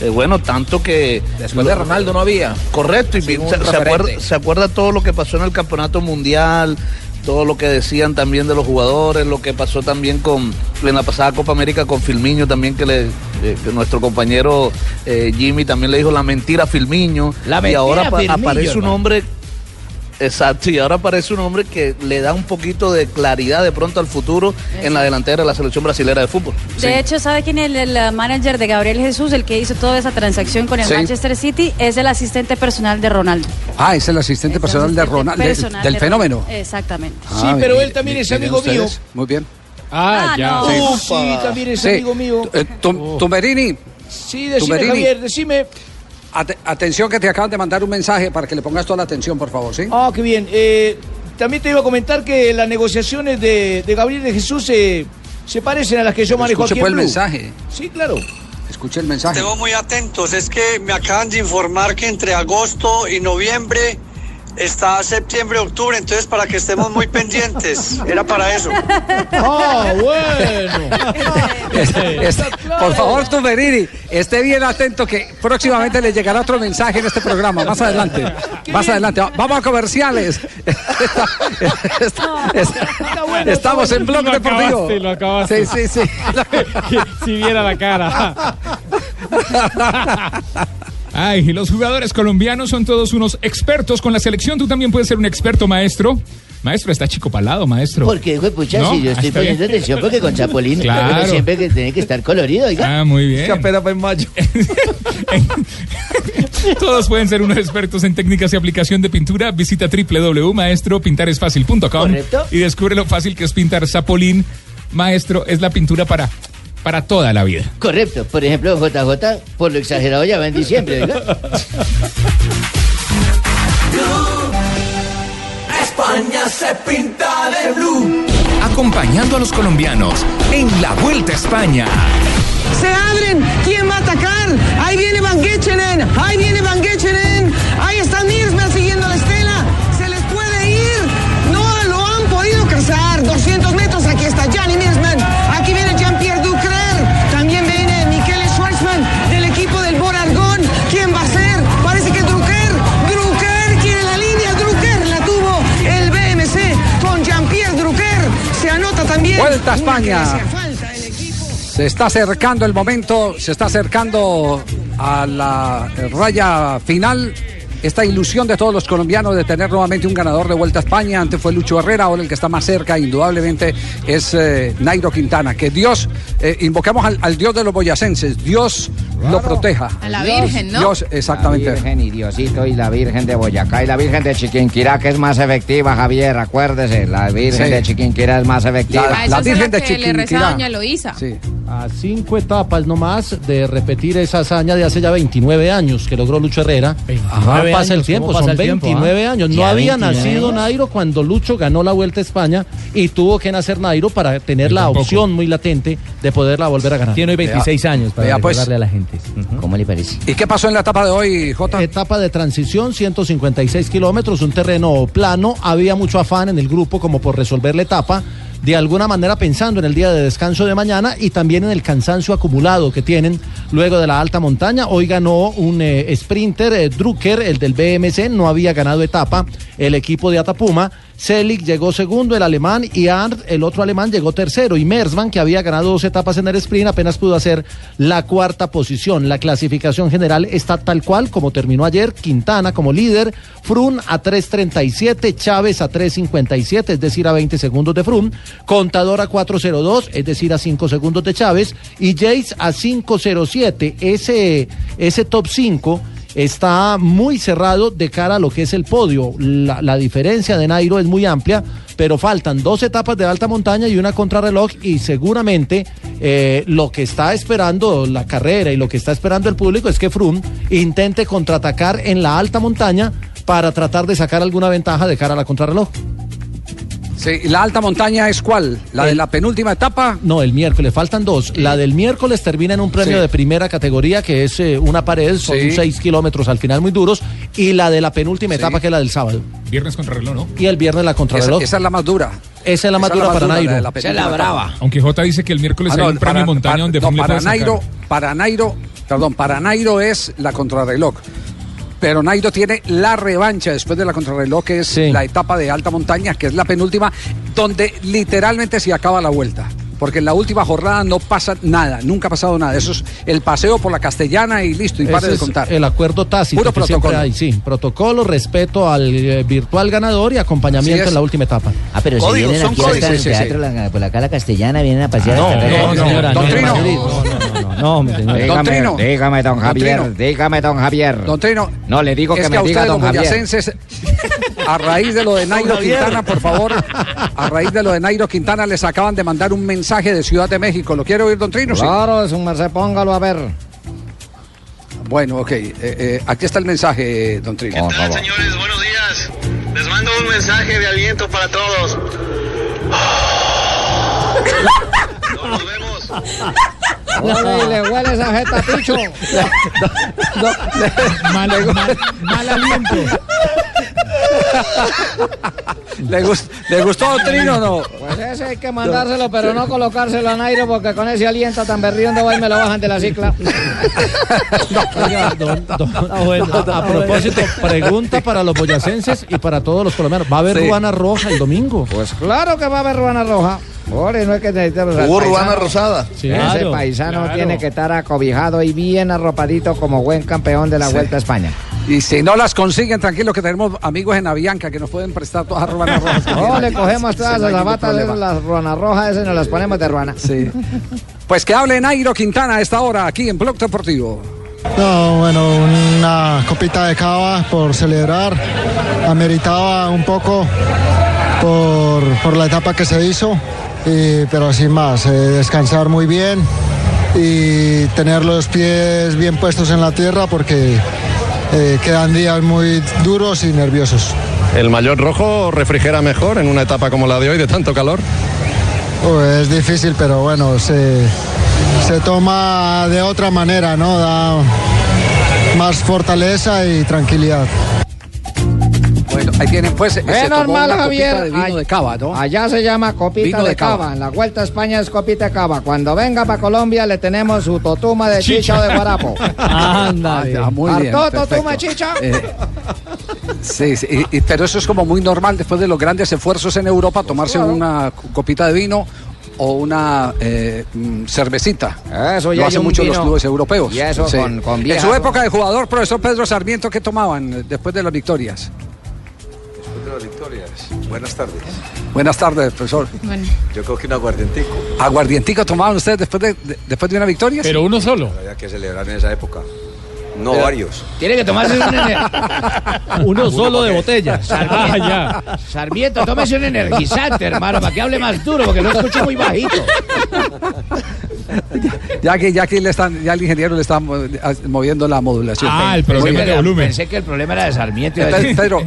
Eh, bueno, tanto que... Después de Ronaldo no había. Correcto, y se, acuerda, se acuerda todo lo que pasó en el Campeonato Mundial, todo lo que decían también de los jugadores, lo que pasó también con en la pasada Copa América con Filmiño también que, le, eh, que nuestro compañero eh, Jimmy también le dijo la mentira a Filmiño La y ahora aparece un hombre Exacto, y ahora aparece un hombre que le da un poquito de claridad de pronto al futuro en la delantera de la selección brasilera de fútbol. De hecho, ¿sabe quién es el, el manager de Gabriel Jesús, el que hizo toda esa transacción con el Sí. Manchester City? Es el asistente personal de Ronaldo. Ah, es el asistente personal de Ronaldo, del, Personal del de fenómeno. Ronaldo. Exactamente. Ah, Sí, pero él también es amigo mío. Muy bien. Ah, ya. no. sí. Sí, también es Sí. amigo mío. Eh, Tum- Tumberini, Sí, decime, Tumberini. Javier, decime. Ate- atención que te acaban de mandar un mensaje para que le pongas toda la atención, por favor, ¿sí? Ah, qué bien. Eh, también te iba a comentar que las negociaciones de, de Gabriel de Jesús se, se parecen a las que yo manejo aquí en pues el Blue. mensaje. Sí, claro. Escuche el mensaje. Estemos muy atentos, es que me acaban de informar que entre agosto y noviembre está septiembre, octubre, entonces para que estemos muy pendientes, era para eso. Ah, bueno. Es- es- por favor, Tumberini, esté bien atento que próximamente le llegará otro mensaje en este programa. Más adelante. Más adelante. Vamos a comerciales. Está- está- está- estamos en Blog Lo Deportivo. acabaste, lo acabaste. Sí, sí, sí. si viera la cara. Ay, los jugadores colombianos son todos unos expertos con la selección. Tú también puedes ser un experto, maestro. Maestro, está chico palado, maestro. Porque, hijo de pucha, ¿No? si yo estoy Está poniendo bien. atención porque con Chapolín Claro. uno siempre que tiene que estar colorido, oiga. Ah, muy bien. apenas fue en mayo. Todos pueden ser unos expertos en técnicas y aplicación de pintura. Visita www.maestropintaresfacil.com Correcto. y descubre lo fácil que es pintar Zapolín. Maestro, es la pintura para, para toda la vida. Correcto. Por ejemplo, JJ, por lo exagerado ya va en diciembre, oiga. España se pinta de blue. Acompañando a los colombianos en la Vuelta a España. Se abren. ¿Quién va a atacar? Ahí viene Van Getchenen. Ahí viene Van Getchenen. Ahí está Niersberg siguiendo Vuelta a España. Se está acercando el momento, se está acercando a la raya final esta ilusión de todos los colombianos de tener nuevamente un ganador de Vuelta a España. Antes fue Lucho Herrera, ahora el que está más cerca, indudablemente, es eh, Nairo Quintana. Que Dios, eh, invocamos al, Dios de los boyacenses, Dios lo proteja. A la Virgen, ¿no? Dios, exactamente. La Virgen y Diosito y la Virgen de Boyacá y la Virgen de Chiquinquirá, que es más efectiva, Javier, acuérdese. La Virgen de Chiquinquirá es más efectiva. La, Virgen de que Chiquinquirá. Le a Sí. A cinco etapas nomás de repetir esa hazaña de hace ya 29 años que logró Lucho Herrera. 29 pasa el tiempo? Son 29 ¿ah? años. No había nacido? Nairo cuando Lucho ganó la Vuelta a España y tuvo que nacer Nairo para tener la opción muy latente de poderla volver a ganar. Tiene hoy 26 años para Vea, pues. a la gente. ¿Cómo le parece? ¿Y qué pasó en la etapa de hoy, Jota? Etapa de transición, 156 kilómetros, un terreno plano. Había mucho afán en el grupo como por resolver la etapa. De alguna manera pensando en el día de descanso de mañana y también en el cansancio acumulado que tienen luego de la alta montaña. Hoy ganó un eh, sprinter, eh, Drucker, el del BMC, no había ganado etapa el equipo de Atapuma. Selig llegó segundo, el alemán, y Arndt, el otro alemán, llegó tercero. Y Mersman, que había ganado dos etapas en el sprint, apenas pudo hacer la cuarta posición. La clasificación general está tal cual como terminó ayer. Quintana como líder, Frun a 3.37, Chávez a 3.57, es decir, a 20 segundos de Frun. Contador a 4.02, es decir, a 5 segundos de Chávez. Y Jace a 5.07. Ese, ese top 5 está muy cerrado de cara a lo que es el podio. La, diferencia de Nairo es muy amplia, pero faltan dos etapas de alta montaña y una contrarreloj y seguramente eh, lo que está esperando la carrera y lo que está esperando el público es que Froome intente contraatacar en la alta montaña para tratar de sacar alguna ventaja de cara a la contrarreloj. Sí, ¿La alta montaña es cuál? ¿La de la penúltima etapa? No, el miércoles, faltan dos. La del miércoles termina en un premio Sí. de primera categoría, que es eh, una pared, son Sí. seis kilómetros al final muy duros, y la de la penúltima Sí. etapa, que es la del sábado. Viernes contra reloj, ¿no? Y el viernes la contrarreloj. esa es la más dura. Esa es la más dura para la Nairo. de la penúltima etapa. Aunque J dice que el miércoles Ah, hay no, un premio para- montaña para- donde no, para. Nairo, para Nairo, perdón, para Nairo es la contrarreloj. Pero Nairo tiene la revancha después de la contrarreloj, que es la etapa de alta montaña, que es la penúltima, donde literalmente se acaba la vuelta. Porque en la última jornada no pasa nada, nunca ha pasado nada. Eso es el paseo por la castellana y listo, y pare de es contar. el acuerdo tácito Puro que protocolo. hay, sí. Protocolo, respeto al eh, virtual ganador y acompañamiento en la última etapa. Ah, pero si vienen aquí sí. teatro, la- por acá la castellana, vienen a pasear No, no, no, no. No, mi señor. Don Dígame, Trino. dígame, don Don Javier, Trino. dígame, don Javier. Don Trino, No, le digo es que que me a diga don Javier. a raíz de lo de Nairo. Quintana, por favor, a raíz de lo de Nairo Quintana les acaban de mandar un mensaje de Ciudad de México. ¿Lo quiere oír, don Trino? Sí. Claro, es un merced, póngalo a ver. Bueno, ok. eh, eh, aquí está el mensaje, don Trino. Por favor. Señores, buenos días. Les mando un mensaje de aliento para todos. Nos vemos. Huele, le huele esa jeta, picho. Mal, mal- mal aliento. ¿Le, gust- ¿Le gustó Trino o no? Pues ese hay que mandárselo, pero no colocárselo a Nairo porque con ese aliento tan berriondo va y me lo bajan de la cicla. A, propósito, pregunta para los boyacenses y para todos los colombianos. ¿Va a haber Sí. ruana roja el domingo? Pues claro que va a haber ruana roja. Ore, no es que necesitemos al Hubo ruana rosada. Sí, Ese paisano claro. tiene que estar acobijado y bien arropadito como buen campeón de la Sí. Vuelta a España. Y si no las consiguen, tranquilo que tenemos amigos en Avianca que nos pueden prestar todas las ruanas rojas. No, le cogemos todas las problema. esas, las ruanas rojas, esas nos las ponemos de ruana. Sí. Pues que hable Nairo Quintana a esta hora aquí en Blog Deportivo. No, bueno, una copita de cava por celebrar. Ameritaba un poco por, por la etapa que se hizo, y- pero sin más, eh, descansar muy bien y tener los pies bien puestos en la tierra porque eh, quedan días muy duros y nerviosos. ¿El mayor rojo refrigera mejor en una etapa como la de hoy de tanto calor? Pues es difícil, pero bueno, se, se toma de otra manera, ¿no? Da más fortaleza y tranquilidad. Bueno, ahí tienen pues. se Es tomó normal, Javier. de vino Ay- de cava, ¿no? Allá se llama copita Vino de, de cava. cava. En la Vuelta a España es copita de cava. Cuando venga para Colombia le tenemos su totuma de chicha, o de guarapo. Ándale. Ah, muy bien, totuma chicha. Eh, Sí, sí, y- y- pero eso es como muy normal después de los grandes esfuerzos en Europa, tomarse una copita de vino o una eh, mm, cervecita. Eso ya Lo hacen mucho los clubes europeos. Y eso con- con en su época de jugador, profesor Pedro Sarmiento, ¿qué tomaban eh, después de las victorias? De victorias. Buenas tardes. Buenas tardes, profesor. Bueno, Yo creo que un aguardientico. ¿Aguardientico tomaban ustedes después de, de- después de una victoria? Pero uno solo. Había que celebrar en esa época. No Pero- varios. Tiene que tomarse un Uno solo de botella. Sarmiento, Ah, Sarmiento, tómese un energizante, hermano, para que hable más duro, porque lo escucho muy bajito. Ya que ya que le están, ya el ingeniero le está moviendo la modulación. Ah, Muy bien. Pensé que el problema era de Sarmiento. Pedro,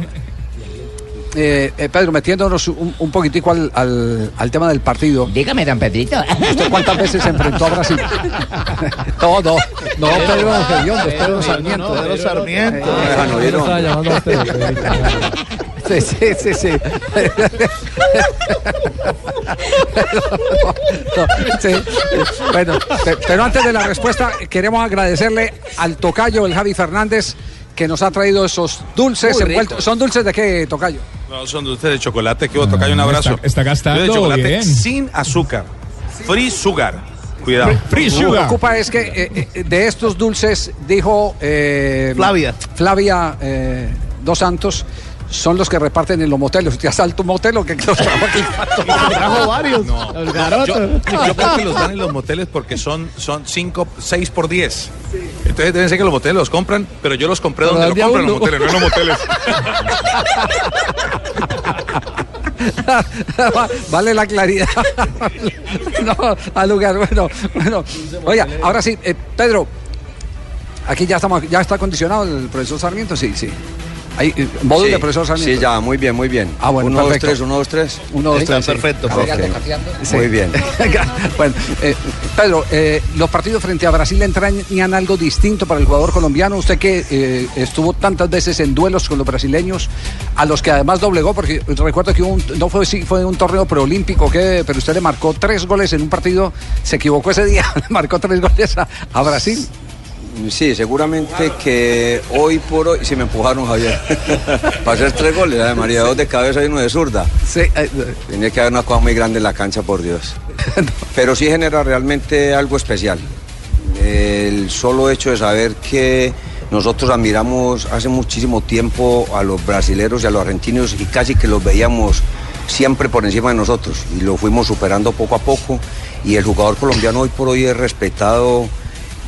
eh, eh, Pedro, metiéndonos un, un poquitico al, al- al tema del partido. Dígame, don Pedrito. ¿Usted cuántas veces se enfrentó a Brasil? no, no, no, Pedro es Pedro Sarmiento. Pedro Sarmiento. No a usted, Sí, sí, sí, sí. No, sí. Bueno, pe- pero antes de la respuesta, queremos agradecerle al tocayo, el Javi Fernández, que nos ha traído esos dulces envueltos. ¿Son dulces de qué, tocayo? No, son dulces de chocolate. Que toca un abrazo. está- está gastando de chocolate bien. sin azúcar. Free sugar. Cuidado. Lo que me preocupa es que eh, eh, de estos dulces, dijo eh, Flavia. Flavia eh, Dos Santos, son los que reparten en los moteles. ¿Usted asalta un motel o que los trajo aquí? Trajo varios. No. Los garotos. Yo, yo creo que los dan en los moteles porque son, son cinco, seis por 10. Entonces deben ser que los moteles los compran, pero yo los compré Pero donde dan lo de a compran los moteles, no en los moteles. vale la claridad. no, al lugar. Bueno, bueno. Oiga, ahora sí, eh, Pedro. Aquí ya estamos, ya está acondicionado el profesor Sarmiento, sí, sí. Ahí, eh, módulo Sí, de profesor Sarmiento. Sí, ya, muy bien, muy bien. Ah, bueno, uno, dos, tres, uno, dos, tres. Uno, dos, tres, sí. perfecto. Muy bien. bueno, eh, Pedro, eh, los partidos frente a Brasil entrañan algo distinto para el jugador colombiano. Usted que eh, estuvo tantas veces en duelos con los brasileños, a los que además doblegó, porque recuerdo que hubo un- no fue, sí, fue un torneo preolímpico, que, pero usted le marcó tres goles en un partido, se equivocó ese día, le marcó tres goles a, a Brasil. Sí, seguramente que hoy por hoy, si me empujaron Javier, para hacer tres goles, de María, dos de cabeza y uno de zurda. Sí, Tenía que haber una cosa muy grande en la cancha, por Dios. Pero sí genera realmente algo especial. El solo hecho de saber que nosotros admiramos hace muchísimo tiempo a los brasileros y a los argentinos y casi que los veíamos siempre por encima de nosotros y lo fuimos superando poco a poco y el jugador colombiano hoy por hoy es respetado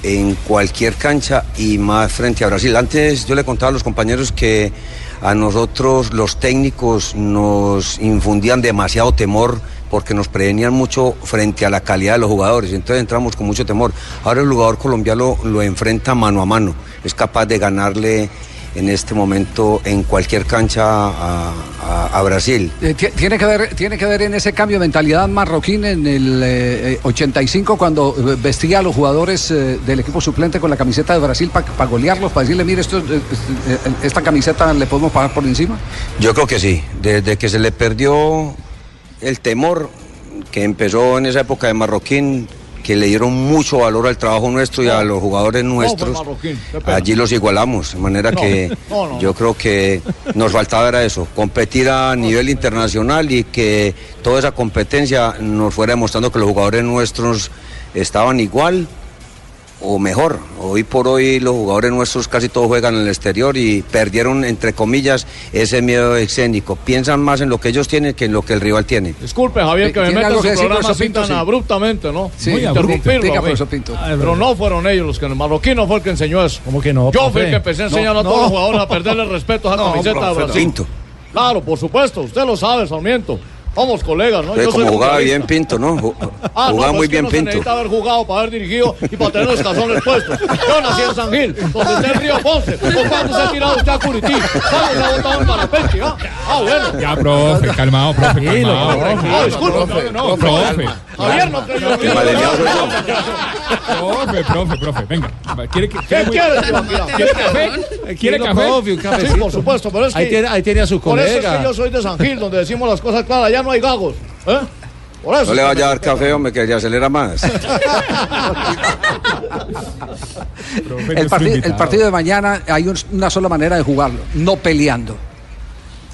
en cualquier cancha y más frente a Brasil. Antes yo le contaba a los compañeros que a nosotros los técnicos nos infundían demasiado temor porque nos prevenían mucho frente a la calidad de los jugadores, entonces entramos con mucho temor. Ahora el jugador colombiano lo enfrenta mano a mano, es capaz de ganarle en este momento en cualquier cancha a, a- a Brasil. Eh, ti- tiene que ver tiene que ver en ese cambio de mentalidad marroquín en el eh, eh, 85 cuando eh, vestía a los jugadores eh, del equipo suplente con la camiseta de Brasil para golearlos para decirle mire esto eh, eh, eh, esta camiseta le podemos pagar por encima Yo creo que sí, desde que se le perdió el temor que empezó en esa época de Marroquín, que le dieron mucho valor al trabajo nuestro y a los jugadores nuestros, qué pena. allí los igualamos, de manera que yo creo que nos faltaba era eso, competir a nivel internacional y que toda esa competencia nos fuera demostrando que los jugadores nuestros estaban igual o mejor. Hoy por hoy los jugadores nuestros casi todos juegan en el exterior y perdieron, entre comillas, ese miedo escénico. Piensan más en lo que ellos tienen que en lo que el rival tiene. Disculpe, Javier, que me ¿Tiene meta su programa así Pinto? tan Sí. abruptamente, ¿no? Sí, Muy interrumpirlo. Pero no fueron ellos los que el marroquino fue el que enseñó eso. ¿Cómo que no? Yo fui profe? el que empecé a No, enseñar a no. todos los jugadores a perderle el respeto a esa No, camiseta de Brasil. Pinto. Claro, por supuesto, usted lo sabe, Sarmiento. Somos colegas, ¿no? Yo soy como jugaba futbolista. bien Pinto, ¿no? Ju- Ah, no, jugaba pues muy bien Pinto. necesita haber jugado para haber dirigido y para tener los calzones puestos. Yo nací en San Gil, donde está el río Ponce. ¿O cuándo se ha tirado usted a Curití? ¿Cuándo se ha botado en parapente? Ah, ah, bueno. Ya, profe, calmado, profe, calmado. Ah, disculpe, profe, no, profe. Javier no en mí. Profe, profe, profe, venga. ¿Quiere, que- ¿Qué quiere, quiere, café? ¿Quiere café? un Sí, por supuesto, pero es que... Ahí tiene, ahí tiene a su Por eso es colega. que yo soy de San Gil, donde decimos las cosas claras. Ya no hay gagos. ¿eh? Por eso. No le vaya a dar café, hombre, que ya acelera más. el, parti- el partido de mañana hay un- una sola manera de jugarlo no peleando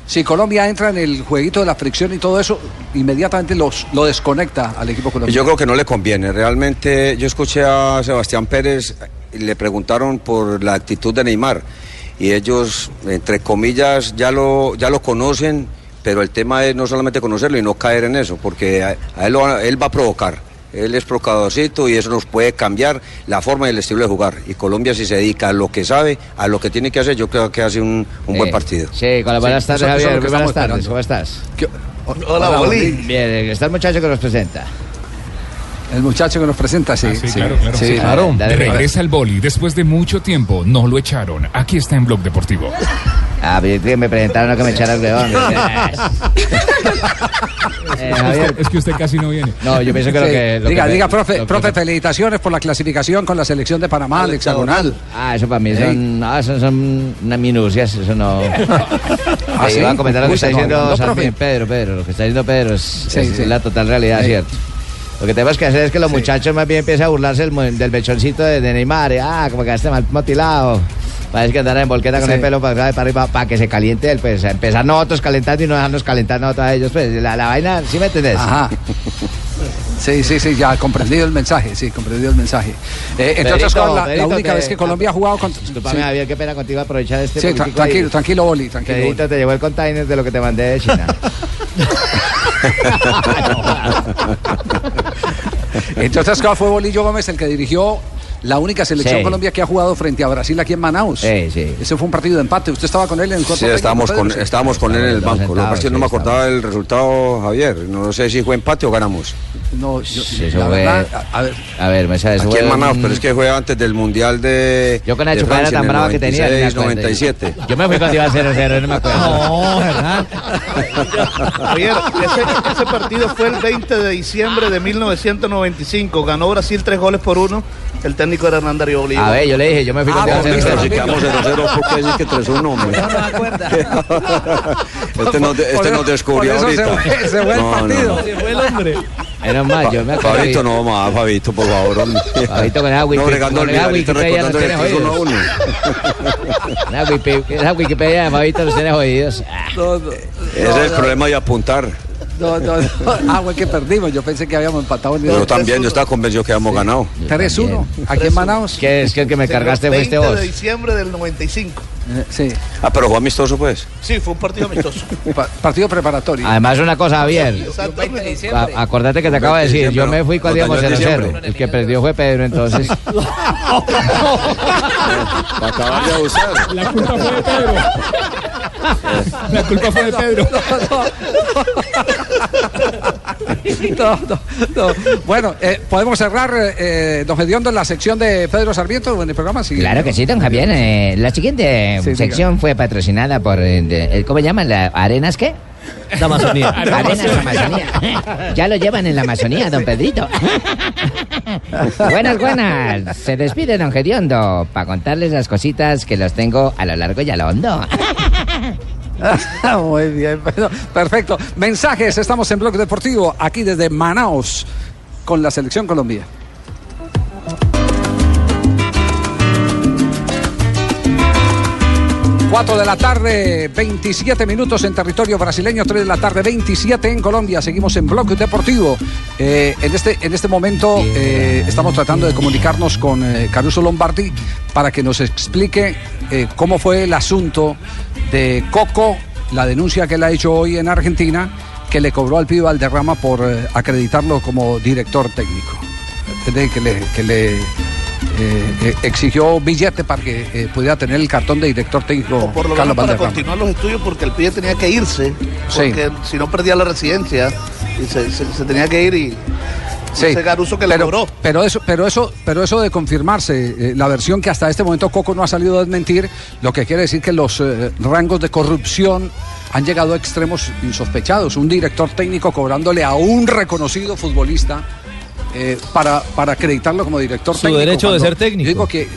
si Colombia entra en el jueguito de la fricción y todo eso inmediatamente los, lo desconecta al equipo colombiano Yo creo que no le conviene. Realmente, yo escuché a Sebastián Pérez y le preguntaron por la actitud de Neymar. Y ellos, entre comillas, ya lo, ya lo conocen, pero el tema es no solamente conocerlo y no caer en eso, porque a, a él, lo va- él va a provocar. Él es provocadorcito y eso nos puede cambiar la forma y el estilo de jugar. Y Colombia, si se dedica a lo que sabe, a lo que tiene que hacer, yo creo que hace un, un buen Eh, partido. Sí, con las buenas Sí, tardes, Javier. buenas tardes. ¿Cómo estás? Hola, Bolí. Bien, está el muchacho que nos presenta. El muchacho que nos presenta sí, Ah, sí, sí. claro, claro. Sí, Sí, claro. Regresa al boli. Después de mucho tiempo, no lo echaron. Aquí está en Blog Deportivo. Ah, pero yo creí que me presentaron a que me echara el león. Eh. Es que usted casi no viene. No, yo pienso que lo que. lo diga, que me- diga, profe, lo profe, felicitaciones por la clasificación con la selección de Panamá, al hexagonal. Ah, eso para mí son, no, eso son unas minucias, eso no. ¿Ah, sí? iba a comentar lo que está nos diciendo profe. Pedro, Pedro, lo que está diciendo Pedro es, Sí, es sí. la total realidad. ¿cierto? Lo que tenemos que hacer es que los muchachos más bien empiecen a burlarse del, del mechoncito de, de Neymar. y, Ah, como que este mal motilado. Parece que andar en volqueta con Sí. el pelo para, para arriba para que se caliente él. Pues empezar nosotros calentando y no dejarnos calentar nosotros a ellos. Pues la, la vaina, ¿sí me entendés? Ajá. Sí, sí, sí, ya comprendido el mensaje, sí, comprendido el mensaje. Eh, entre otras cosas, la, la única te- vez que Colombia ha jugado contra... Disculpame, sí. Javier, qué pena contigo aprovechar este Sí, tra- tranquilo, ahí. tranquilo, Boli, tranquilo. Pedrito, te llevó el container de lo que te mandé de China. Entre otras fue Bolillo Gómez el que dirigió la única selección Sí. Colombia que ha jugado frente a Brasil aquí en Manaus. Sí, sí. Ese fue un partido de empate. ¿Usted estaba con él en el cuerpo Sí, técnico, estábamos con, Sí. estábamos con él en el banco. Es que no me sentados, acordaba el resultado, Javier. No sé si fue empate o ganamos. No, yo, Sí, eso la fue- verdad, a, a ver, A ver, me sabes. Aquí en Manaus, pero es que fue antes del Mundial de. Yo con chupada Francia, tan brava que tenía. ni me 96, acuerdo. 97. Yo me fui cuando iba a 0-0, no me acuerdo. No, Hernán. Javier, ese, ese partido fue el 20 de diciembre de 1995. Ganó Brasil tres goles por uno. El técnico era Hernán Darío Bolívar. A ver, yo le dije, yo me fui Ah, volviste, 0-0. Si quedamos 0-0, ¿por qué decir que 3-1, hombre? este nos, de- este nos descubrió por eso se ahorita. fue- se fue el partido. Fue el hombre. Menos mal, yo me acuerdo. Fabito, no más, Fabito, por favor. Fabito con esa No, bregando con el esa Wikipedia nos recordando el tiene 3-1 a jodidos. 1. Esa Wikipedia- Wikipedia de Fabito nos tiene jodidos. Ah, No, no, Ese es el problema de apuntar. No, no, no. Ah, güey, que perdimos. Yo pensé que habíamos empatado en el Yo también, yo estaba convencido que habíamos ganado. 3-1. Aquí en Manaus. Que es que el que me cargaste fue este 20 vos. de diciembre del 95. Eh, Sí, Ah, pero fue amistoso, pues. Sí, fue un partido amistoso. pa- partido preparatorio. Además, una cosa, Javier. Exactamente. a- Acordate que te acabo de decir, yo me fui cuando íbamos 0-0. diciembre. El que perdió fue Pedro, entonces. Para acabar de abusar. La culpa fue de Pedro. La culpa fue de Pedro. No, no, no. Bueno, eh, podemos cerrar, eh, don Gediondo, en la sección de Pedro Sarmiento en el programa. Sí, Claro que sí, don Javier. Eh, la siguiente Sí, sección fue patrocinada por, eh, eh, ¿cómo llaman? ¿La ¿Arenas qué? La Amazonía. Arenas Amazonía. Ya lo llevan en la Amazonía, don Pedrito. buenas, buenas. Se despide don Gediondo para contarles las cositas que los tengo a lo largo y a lo hondo. Muy bien, perfecto. Mensajes, estamos en Blog Deportivo, aquí desde Manaos, con la Selección Colombia. Cuatro de la tarde, 27 minutos en territorio brasileño, 3 de la tarde, 27 en Colombia. Seguimos en Blog Deportivo. Eh, en, este, en este momento eh, estamos tratando de comunicarnos con eh, Caruso Lombardi para que nos explique eh, cómo fue el asunto de Coco, la denuncia que él ha hecho hoy en Argentina, que le cobró al pibe Valderrama por acreditarlo como director técnico. Que le, que le eh, eh, exigió billete para que eh, pudiera tener el cartón de director técnico Por lo Carlos menos para continuar los estudios porque el pibe tenía que irse, Sí. porque si no perdía la residencia y se, se- se tenía que ir y Sí, ese Garuso que le pero, cobró. pero eso, pero eso, pero eso de confirmarse, eh, la versión que hasta este momento Coco no ha salido a desmentir, lo que quiere decir que los eh, rangos de corrupción han llegado a extremos insospechados. Un director técnico cobrándole a un reconocido futbolista eh, para, para acreditarlo como director Su técnico. derecho de ser técnico. yo Digo que,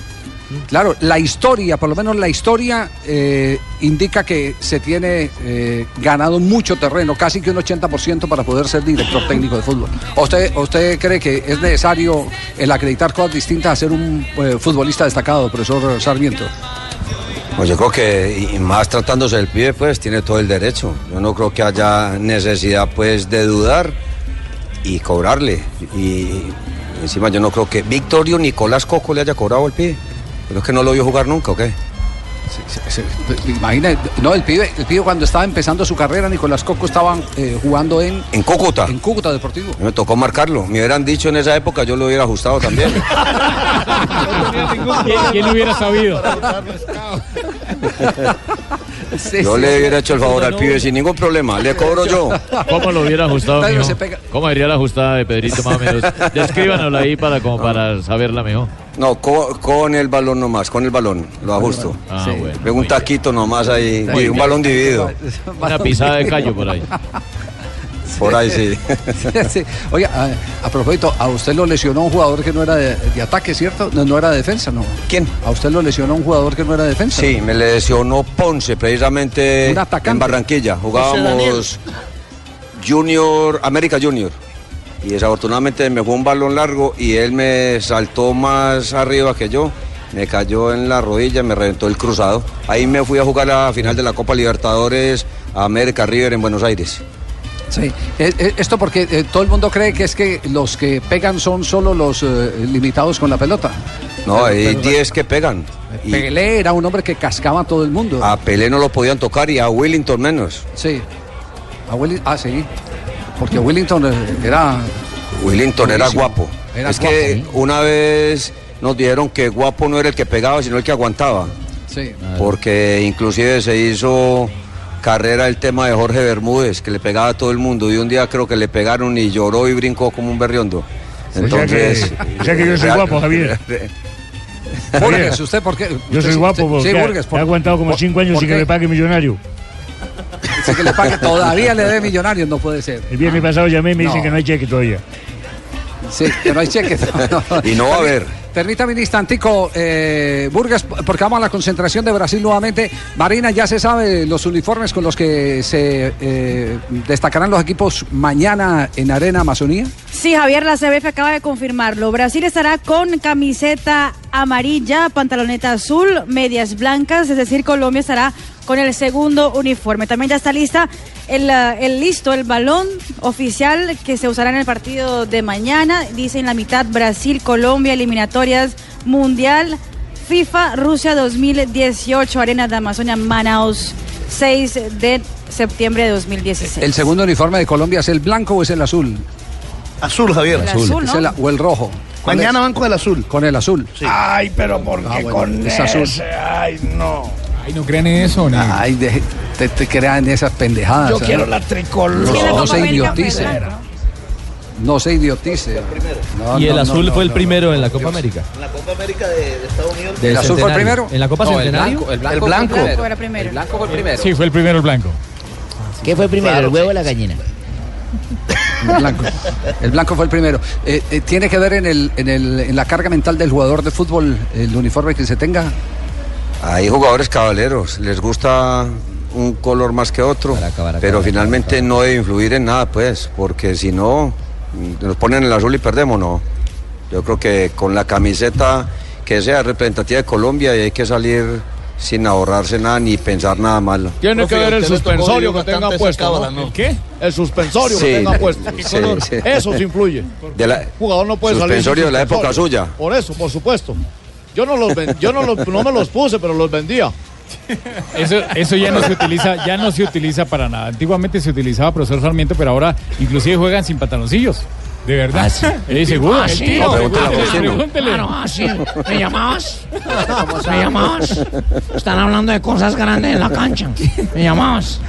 claro, la historia, por lo menos la historia, eh, indica que se tiene eh, ganado mucho terreno, casi que un 80% para poder ser director técnico de fútbol. ¿O ¿Usted, usted cree que es necesario el acreditar cosas distintas a ser un eh, futbolista destacado, profesor Sarmiento? Pues yo creo que, y más tratándose del pibe, pues tiene todo el derecho. Yo no creo que haya necesidad, pues, de dudar y cobrarle. Y encima yo no creo que Victorio Nicolás Coco le haya cobrado al pibe. Pero es que no lo vio jugar nunca, ¿o qué? Imagina, no, el pibe, el pibe cuando estaba empezando su carrera, Nicolás Coco estaban eh, jugando en... En Cúcuta. En Cúcuta Deportivo. Me tocó marcarlo. Me hubieran dicho en esa época, yo lo hubiera ajustado también. ¿Quién, quién hubiera sabido? yo le hubiera hecho el favor al pibe sin ningún problema. Le cobro yo. ¿Cómo lo hubiera ajustado, Pedro mijo? se pega- ¿Cómo sería la ajustada de Pedrito más o menos? Descríbanosla ahí para, como para saberla mejor. No, co- con, el balón nomás, con el balón. Lo ajusto. Ah, Sí. bueno. Pego un taquito nomás ahí, un bien. balón dividido. Una pisada de callo por ahí. Por ahí sí. Sí. Oiga, a, a propósito, a usted lo lesionó un jugador que no era de, de ataque, ¿cierto? No, no era de defensa, ¿no? ¿Quién? A usted lo lesionó un jugador que no era de defensa. Sí, me lesionó Ponce, precisamente Un atacante. en Barranquilla. Jugábamos Junior, América Junior. Y desafortunadamente me fue un balón largo y él me saltó más arriba que yo. Me cayó en la rodilla, me reventó el cruzado. Ahí me fui a jugar la final de la Copa Libertadores a América River en Buenos Aires. Sí. Eh, eh, esto porque eh, todo el mundo cree que es que los que pegan son solo los eh, limitados con la pelota. No, hay Pero- 10 que pegan. Y Pelé era un hombre que cascaba a todo el mundo. a Pelé no lo podían tocar y a Willington menos. Sí. A Willi- ah, sí. Porque Willington era. Willington era guapo. Era es guapo, que una vez nos dijeron que guapo no era el que pegaba, sino el que aguantaba. Sí. Porque inclusive se hizo carrera el tema de Jorge Bermúdez, que le pegaba a todo el mundo. Y un día creo que le pegaron y lloró y brincó como un berriondo. Entonces. o sea que yo soy guapo, Javier. Burgues, ¿usted por qué? Yo Usted- soy guapo usted- porque sí, Burgues, por- he aguantado como por- cinco años ¿por sin que me pague millonario. Dice que le pague, todavía le dé millonarios, no puede ser. El viernes pasado llamé y me dicen No. que no hay cheque todavía. Sí, que no hay cheque. Y no va a haber. Permítame un instantico, eh, Burgas, porque vamos a la concentración de Brasil nuevamente. Marina, ya se sabe los uniformes con los que se eh, destacarán los equipos mañana en Arena Amazonía. Sí, Javier, la CBF acaba de confirmarlo. Brasil estará con camiseta amarilla, pantaloneta azul, medias blancas, es decir, Colombia estará con el segundo uniforme. También ya está lista el, el listo, el balón oficial que se usará en el partido de mañana. Dice en la mitad Brasil, Colombia, eliminatorias mundial, FIFA, Rusia 2018, Arena de Amazonia, Manaus, 6 de septiembre de 2016. ¿El segundo uniforme de Colombia es el blanco o es el azul? Azul, Javier. El azul, ¿no? el- o el rojo. ¿Cuál Mañana es? van con el azul. Con el azul. Ay, pero ¿por qué Ah, bueno, con es azul. ese? Ay, no. Ay, no crean eso, ni. Ay, de- te, te crean esas pendejadas. Yo quiero la tricolor. No, no se blanco. No se idiotice. No, y el no, azul no, fue el no, primero no, en la no, Copa Dios. América. En la Copa América de, de Estados Unidos. ¿El azul fue el primero? ¿En la Copa No, el Centenario? blanco, el blanco. El blanco. fue el primero. Era primero. El blanco fue el primero. Sí, fue el primero el blanco. ¿Qué fue primero, Claro, el huevo sí. o la gallina? El blanco. El blanco fue el primero. Eh, eh, ¿Tiene que ver en, el, en, el, en la carga mental del jugador de fútbol el uniforme que se tenga? Hay jugadores caballeros, les gusta un color más que otro, pero finalmente no debe influir en nada, pues, porque si no, nos ponen el azul y perdemos, no. Yo creo que con la camiseta que sea representativa de Colombia y hay que salir sin ahorrarse nada ni pensar nada malo. Tiene que ver el suspensorio que tenga puesto. cábala. ¿Qué? El suspensorio Sí, que tenga puesto. Eso sí influye. De la- El jugador no puede salir. sin suspensorio de la época suspensorio. suya. Por eso, por supuesto. Yo no los ven- yo no, los- no me los puse, pero los vendía. Eso, eso ya no se utiliza, ya no se utiliza para nada. Antiguamente se utilizaba profesor Sarmiento, pero ahora inclusive juegan sin pantaloncillos. ¿De verdad? Ah, sí. Eh, seguro. Ah, sí. No, pregúntele, pregúntele. Claro, ah, sí. ¿Me llamabas? ¿Me llamabas? Están hablando de cosas grandes en la cancha. ¿Me llamabas?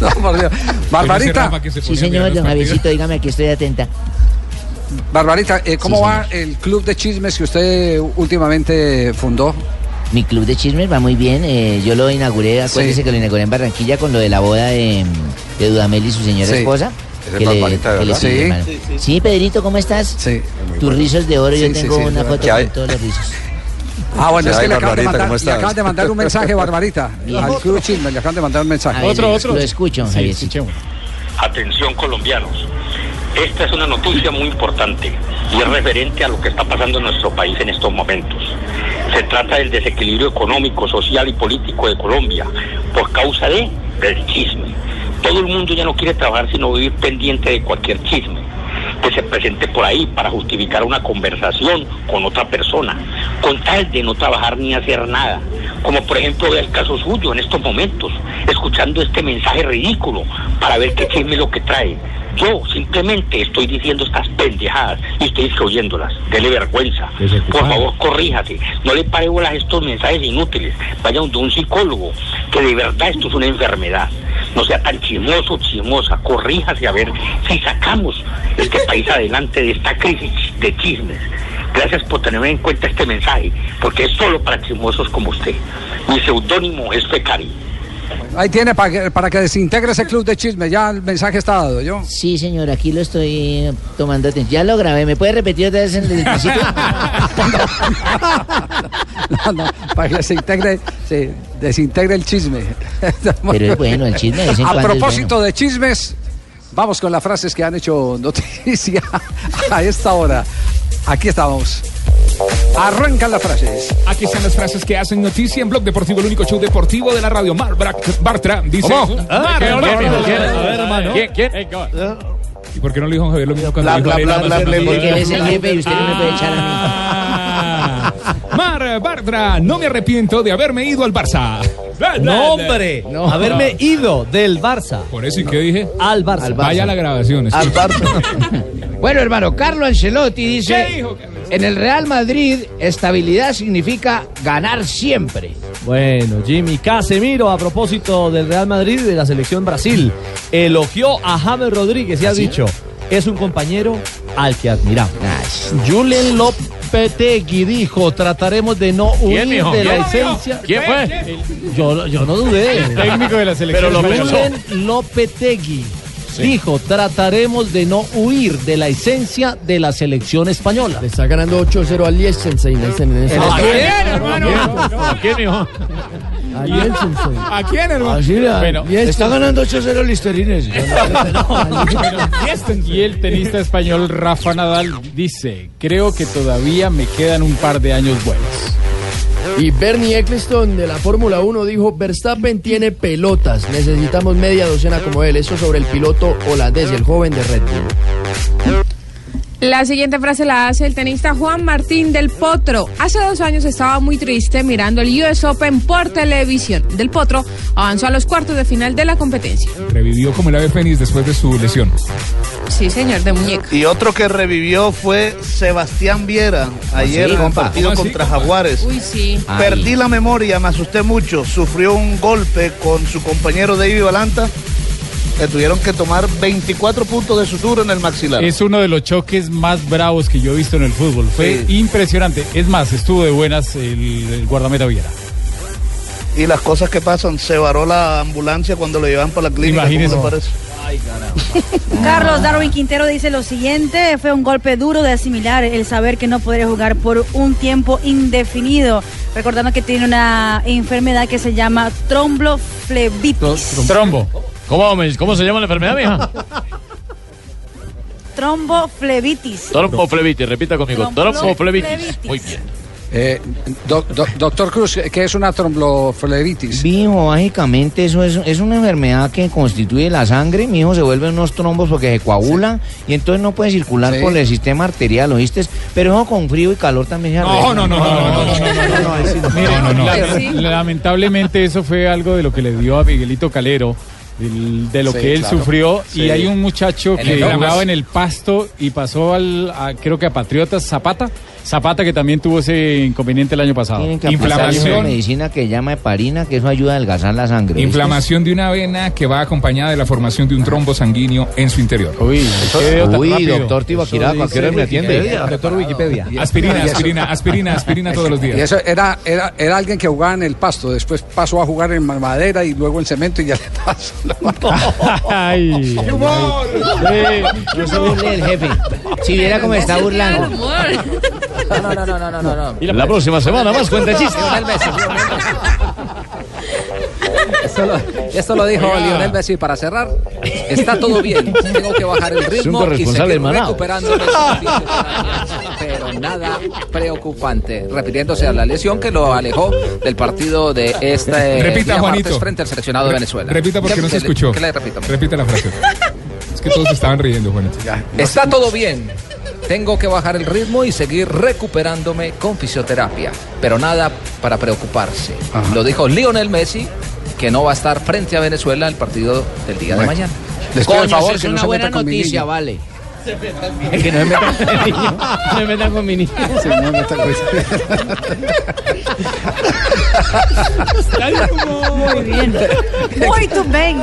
No, por Dios. Barbarita. Sí, señor, don Javiercito, dígame, aquí estoy atenta. Barbarita, eh, ¿cómo Sí, va el club de chismes que usted últimamente fundó? Mi club de chismes va muy bien. eh, yo lo inauguré, acuérdese Sí. que lo inauguré en Barranquilla con lo de la boda de, de Dudamel y su señora Sí. esposa. Ese que es le- Barbarita, que le ¿verdad? sigue, Sí. hermano. Sí, sí. Sí, Pedrito, ¿cómo estás? Sí. Tus rizos de oro, Sí, yo sí, tengo sí, una foto ¿Qué con todos los rizos. Ah, bueno, es que le acaban, de mandar, ¿cómo le acaban de mandar un mensaje, Barbarita. Al club chismes le acaban de mandar un mensaje. Ver, Otro, otro. lo escucho, Sí, Javiercito. Atención colombianos, esta es una noticia muy importante y es referente a lo que está pasando en nuestro país en estos momentos. Se trata del desequilibrio económico, social y político de Colombia por causa de del chisme. Todo el mundo ya no quiere trabajar sino vivir pendiente de cualquier chisme que se presente por ahí para justificar una conversación con otra persona, con tal de no trabajar ni hacer nada. Como por ejemplo vea el caso suyo en estos momentos, escuchando este mensaje ridículo para ver qué chisme es lo que trae. Yo simplemente estoy diciendo estas pendejadas y estoy oyéndolas. Dele vergüenza. Por favor, corríjate. No le pare bolas estos mensajes inútiles. Vaya donde un psicólogo, que de verdad esto es una enfermedad. No sea tan chismoso, chismosa. Corríjase a ver si sacamos este país adelante de esta crisis de chismes. Gracias por tenerme en cuenta este mensaje, porque es solo para chismosos como usted. Mi seudónimo es Fecari. Ahí tiene para que, para que desintegre ese club de chismes. Ya el mensaje está dado, ¿yo? Sí, señor, aquí lo estoy tomando atención. Ya lo grabé, ¿me puede repetir otra vez en el principio? No, no, para que desintegre, sí, desintegre el chisme. Pero es bueno, el chisme de A propósito de chismes, vamos con las frases que han hecho noticia a esta hora. Aquí estamos. Arrancan las frases. Aquí están las frases que hacen noticia en Blog Deportivo, el único show deportivo de la radio. Mar Bra- Bartra dice. ¿Cómo? Mar ¿Qué? Hermano. ¿Quién? ¿Quién? ¿Y por qué no le dijo a Javier lo mismo cuando Bla, dijo bla, bla, bla, Amazona? bla, Porque él es el jefe y usted no me puede echar a Mar Bartra, no me arrepiento de haberme ido al Barça. No, hombre. Haberme ido del Barça. Por eso, ¿y qué dije? Al Barça. Vaya a la grabación. escucha. Bueno, hermano, Carlo Ancelotti dice, ¿Qué dijo? En el Real Madrid, estabilidad significa ganar siempre. Bueno, Jimmy Casemiro, a propósito del Real Madrid y de la selección Brasil, elogió a James Rodríguez y ha ¿Ah, sí? dicho, es un compañero al que admiramos. Julen Lopetegui dijo, trataremos de no huir de la esencia. ¿Quién fue? Yo, yo no dudé. Técnico de la selección. Pero lo. Julen Lopetegui dijo, trataremos de no huir de la esencia de la selección española. Le está ganando 8-0 al Liechtenstein. ¿A quién, hermano? ¿A quién, Liechtenstein. ¿A quién, hermano? Así Bueno. Está ganando 8-0 Listerines. Y el tenista español Rafa Nadal dice, creo que todavía me quedan un par de años buenos. Y Bernie Eccleston de la Fórmula 1 dijo, Verstappen tiene pelotas, necesitamos media docena como él. Eso sobre el piloto holandés el joven de Red Bull. La siguiente frase la hace el tenista Juan Martín del Potro. Hace dos años estaba muy triste mirando el US Open por televisión. Del Potro avanzó a los cuartos de final de la competencia. Revivió como el ave fénix después de su lesión. Sí, señor, de muñeca. Y otro que revivió fue Sebastián Viera ayer sí, en compa? partido ¿Cómo así, contra? Jaguares. Uy, sí. Ay. Perdí la memoria, me asusté mucho. Sufrió un golpe con su compañero David Balanta le tuvieron que tomar 24 puntos de sutura en el maxilar. Es uno de los choques más bravos que yo he visto en el fútbol. Fue impresionante. Es más, estuvo de buenas el, el guardameta Viera. Y las cosas que pasan, se varó la ambulancia cuando lo llevan para la clínica. ¿cómo Imagínese. parece? Carlos Darwin Quintero dice lo siguiente, fue un golpe duro de asimilar el saber que no podría jugar por un tiempo indefinido, recordando que tiene una enfermedad que se llama tromboflebitis. Trombo. ¿Cómo, ¿Cómo se llama la enfermedad, mija? Tromboflebitis. Tromboflebitis, repita conmigo. Tromboflebitis. Muy bien. Eh, doc- doc- doctor Cruz, ¿qué es una tromboflebitis? Mijo, básicamente eso es, es una enfermedad que constituye la sangre, mi hijo se vuelven unos trombos porque se coagula y entonces no puede circular Sí. por el sistema arterial, ¿oíste? Pero eso con frío y calor también se No, no, no, no, no, no, no, no, Mire, no, no. la- lamentablemente eso fue algo de lo que le dio a Miguelito Calero. Del- de lo Sí, que él claro. sufrió Sí. y hay un muchacho En que jugaba en el pasto y pasó al a- creo que a Patriotas Zapata Zapata que también tuvo ese inconveniente el año pasado Tienen que aplicar una medicina que llama heparina, que eso ayuda a adelgazar la sangre. ¿viste? Inflamación de una vena que va acompañada de la formación de un trombo sanguíneo en su interior. Uy, Uy, doctor Tibaquiraco, ¿a qué hora me atiende? Doctor Wikipedia. Aspirina, aspirina, aspirina, aspirina todos los días. Y eso era, era, era alguien que jugaba en el pasto, después pasó a jugar en madera y luego en cemento y ya le pasó. Ay, Eh, no se burle del jefe. Si viera cómo está burlando. No, no, no, no, no, no, no. La próxima semana más cuenta chistes. Lionel Messi. Esto lo, esto lo dijo Oiga. Lionel Messi para cerrar. Está todo bien. Tengo que bajar el ritmo y seguir recuperándome. Pero nada preocupante. Refiriéndose a la lesión que lo alejó del partido de este Repita, día Juanito. frente al seleccionado de Venezuela. Repita porque ¿Qué- no se escuchó. ¿Qué le repito? Repita la frase. Que todos estaban riendo, Juanito. Está todo bien. Tengo que bajar el ritmo y seguir recuperándome con fisioterapia. Pero nada para preocuparse. Lo dijo Lionel Messi, que no va a estar frente a Venezuela el partido del día de mañana. Les pido el Coño, favor es que no una buena mi niño. Es que no me metan con mi niño. No me metan con mi niño. Sí, no me metan Muy bien. Muito bem.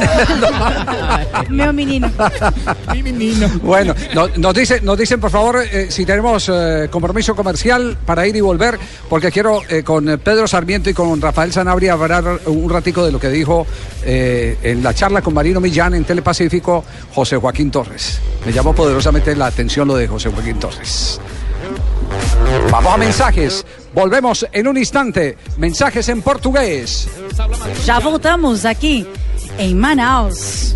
Meu menino. Mi menino. Bueno, no- nos, dice, nos dicen por favor eh, si tenemos eh, compromiso comercial para ir y volver, porque quiero eh, con Pedro Sarmiento y con Rafael Sanabria hablar un ratico de lo que dijo eh, en la charla con Marino Millán en Telepacífico José Joaquín Torres. Me llamó poderosamente la atención lo de José Joaquín Torres. Vamos a mensajes. Volvemos en un instante. Mensajes en portugués. Já voltamos aqui em Manaus.